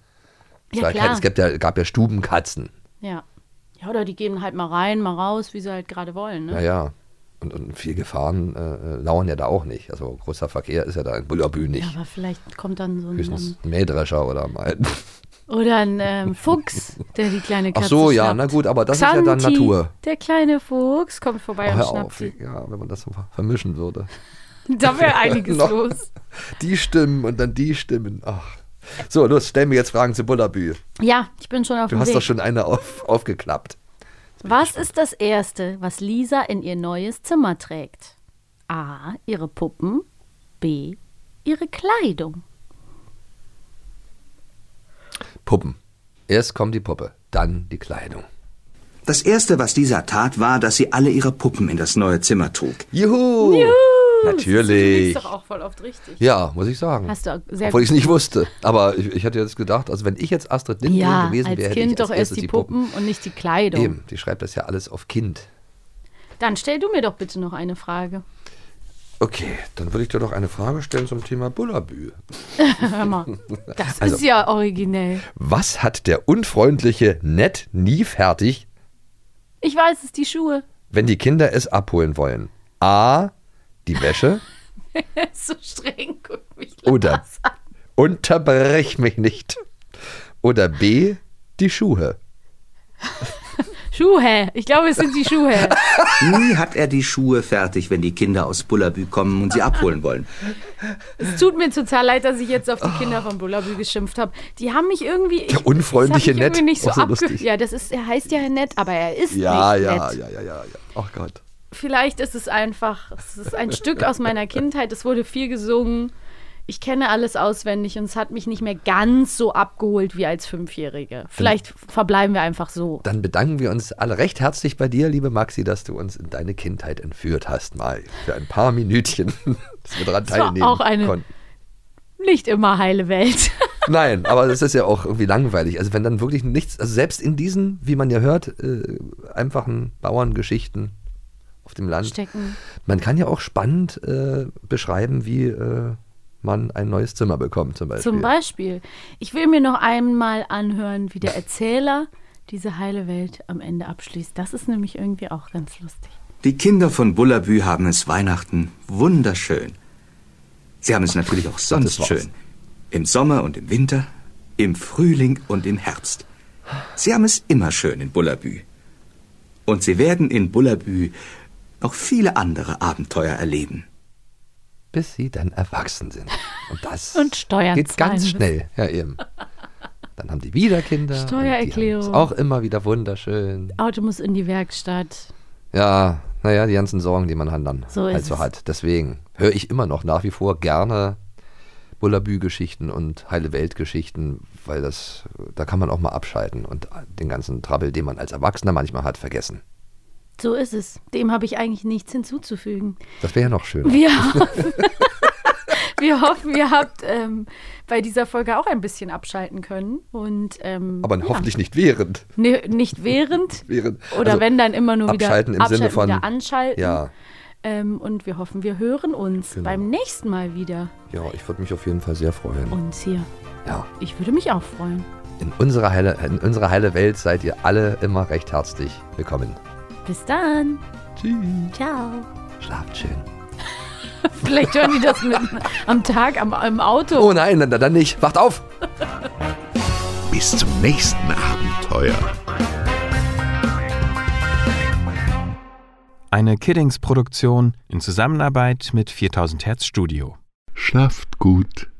Speaker 5: Es,
Speaker 4: Ja, klar.
Speaker 5: es gab, ja, gab ja Stubenkatzen.
Speaker 4: Ja. Ja, oder die gehen halt mal rein, mal raus, wie sie halt gerade wollen. Ne?
Speaker 5: Naja. Und, und viel Gefahren äh, lauern ja da auch nicht. Also großer Verkehr ist ja da in Bullabü nicht.
Speaker 4: Ja, aber vielleicht kommt dann so ein,
Speaker 5: Höchstens ein Mähdrescher oder mal.
Speaker 4: oder ein ähm, Fuchs, der die kleine
Speaker 5: Ach
Speaker 4: Katze
Speaker 5: so, ja,
Speaker 4: schnappt.
Speaker 5: na gut, aber das ist ja dann
Speaker 4: Xanti,
Speaker 5: Natur.
Speaker 4: Der kleine Fuchs kommt vorbei
Speaker 5: Oh,
Speaker 4: und schnappt
Speaker 5: auf,
Speaker 4: sie.
Speaker 5: ja, wenn man das so vermischen würde.
Speaker 4: Da wäre einiges los.
Speaker 5: Die Stimmen und dann die Stimmen. Ach. So, los, stell mir jetzt Fragen zu Bullabü.
Speaker 4: Ja, ich bin schon auf
Speaker 5: Du
Speaker 4: dem
Speaker 5: hast
Speaker 4: Weg.
Speaker 5: doch schon eine auf, aufgeklappt.
Speaker 4: Was ist das Erste, was Lisa in ihr neues Zimmer trägt? A. Ihre Puppen. B. Ihre Kleidung.
Speaker 5: Puppen. Erst kommt die Puppe, dann die Kleidung.
Speaker 17: Das erste, was Lisa tat, war, dass sie alle ihre Puppen in das neue Zimmer trug.
Speaker 5: Juhu!
Speaker 4: Juhu!
Speaker 5: Natürlich.
Speaker 4: liegst doch auch voll oft richtig.
Speaker 5: Ja, muss ich sagen.
Speaker 4: Hast du sehr
Speaker 5: Obwohl ich es nicht wusste. Aber ich, ich hatte jetzt gedacht, also wenn ich jetzt Astrid Lindgren
Speaker 4: Ja,
Speaker 5: gewesen
Speaker 4: als
Speaker 5: wäre, hätte ich
Speaker 4: Kind
Speaker 5: als
Speaker 4: doch erst die Puppen und nicht die Kleidung.
Speaker 5: Eben, die schreibt das ja alles auf Kind.
Speaker 4: Dann stell du mir doch bitte noch eine Frage.
Speaker 5: Okay, dann würde ich dir doch eine Frage stellen zum Thema Bullabü.
Speaker 4: Hör mal, das
Speaker 5: Also-
Speaker 4: ist ja originell.
Speaker 5: Was hat der unfreundliche Ned nie fertig,
Speaker 4: Ich weiß es, die Schuhe.
Speaker 5: wenn die Kinder es abholen wollen? A. Die Wäsche
Speaker 4: so streng, guck mich
Speaker 5: oder Unterbrech mich nicht. Oder B. Die Schuhe.
Speaker 4: Schuhe. Ich glaube, es sind die Schuhe.
Speaker 17: Nie hat er die Schuhe fertig, wenn die Kinder aus Bullabü kommen und sie abholen wollen.
Speaker 4: Es tut mir total leid, dass ich jetzt auf die Kinder von Bullabü geschimpft habe. Die haben mich irgendwie. Ich,
Speaker 5: Der unfreundliche Ned.
Speaker 4: nicht so,
Speaker 5: so lustig.
Speaker 4: Ja, das ist, er heißt ja nett, aber er ist
Speaker 5: Ja,
Speaker 4: nicht
Speaker 5: ja,
Speaker 4: nett.
Speaker 5: ja, ja, ja, ja. Ach Gott.
Speaker 4: Vielleicht ist es einfach, es ist ein Stück aus meiner Kindheit. Es wurde viel gesungen. Ich kenne alles auswendig und es hat mich nicht mehr ganz so abgeholt wie als Fünfjährige. Vielleicht verbleiben wir einfach so.
Speaker 5: Dann bedanken wir uns alle recht herzlich bei dir, liebe Maxi, dass du uns in deine Kindheit entführt hast, mal für ein paar Minütchen, dass wir daran
Speaker 4: Es war
Speaker 5: teilnehmen
Speaker 4: auch eine-
Speaker 5: konnten.
Speaker 4: Nicht immer heile Welt.
Speaker 5: Nein, aber das ist ja auch irgendwie langweilig. Also wenn dann wirklich nichts, also selbst in diesen, wie man ja hört, äh, einfachen Bauerngeschichten auf dem Land,
Speaker 4: Stecken.
Speaker 5: man kann ja auch spannend äh, beschreiben, wie äh, man ein neues Zimmer bekommt zum Beispiel.
Speaker 4: Zum Beispiel. Ich will mir noch einmal anhören, wie der Erzähler diese heile Welt am Ende abschließt. Das ist nämlich irgendwie auch ganz lustig.
Speaker 17: Die Kinder von Bullabü haben es Weihnachten wunderschön. Sie haben es natürlich auch sonst schön. Im Sommer und im Winter, im Frühling und im Herbst. Sie haben es immer schön in Bullabü. Und sie werden in Bullabü noch viele andere Abenteuer erleben.
Speaker 5: Bis sie dann erwachsen sind. Und das
Speaker 4: Und Steuern
Speaker 5: geht ganz schnell. Ja, eben. Dann haben die wieder Kinder.
Speaker 4: Steuererklärung.
Speaker 5: haben's Auch immer wieder wunderschön.
Speaker 4: Auto muss in die Werkstatt.
Speaker 5: Ja, naja, die ganzen Sorgen, die man halt dann
Speaker 4: So ist
Speaker 5: halt so hat. Deswegen höre ich immer noch nach wie vor gerne Bullabü-Geschichten und Heile Welt-Geschichten, weil das, da kann man auch mal abschalten und den ganzen Trouble, den man als Erwachsener manchmal hat, vergessen.
Speaker 4: So ist es. Dem habe ich eigentlich nichts hinzuzufügen.
Speaker 5: Das wäre ja noch schöner.
Speaker 4: Wir hoffen, wir hoffen, ihr habt ähm, bei dieser Folge auch ein bisschen abschalten können. Und, ähm,
Speaker 5: Aber
Speaker 4: ja.
Speaker 5: hoffentlich nicht während.
Speaker 4: Ne, nicht während.
Speaker 5: während
Speaker 4: Oder
Speaker 5: also
Speaker 4: wenn dann immer nur wieder
Speaker 5: abschalten im Sinne von
Speaker 4: wieder anschalten.
Speaker 5: Ja,
Speaker 4: Ähm, und wir hoffen, wir hören uns
Speaker 5: Genau.
Speaker 4: beim nächsten Mal wieder.
Speaker 5: ja, ich würde mich auf jeden Fall sehr freuen.
Speaker 4: Uns hier.
Speaker 5: Ja.
Speaker 4: Ich würde mich auch freuen.
Speaker 5: In unserer heile, in unserer heile Welt seid ihr alle immer recht herzlich willkommen.
Speaker 4: Bis dann.
Speaker 5: Tschüss.
Speaker 4: Ciao.
Speaker 5: Schlaft schön.
Speaker 4: Vielleicht hören die das mit, am Tag am, im Auto.
Speaker 5: Oh nein, dann, dann nicht. Wacht auf!
Speaker 1: Bis zum nächsten Abenteuer.
Speaker 18: Eine Kiddings-Produktion in Zusammenarbeit mit 4000 Hertz Studio.
Speaker 1: Schlaft gut.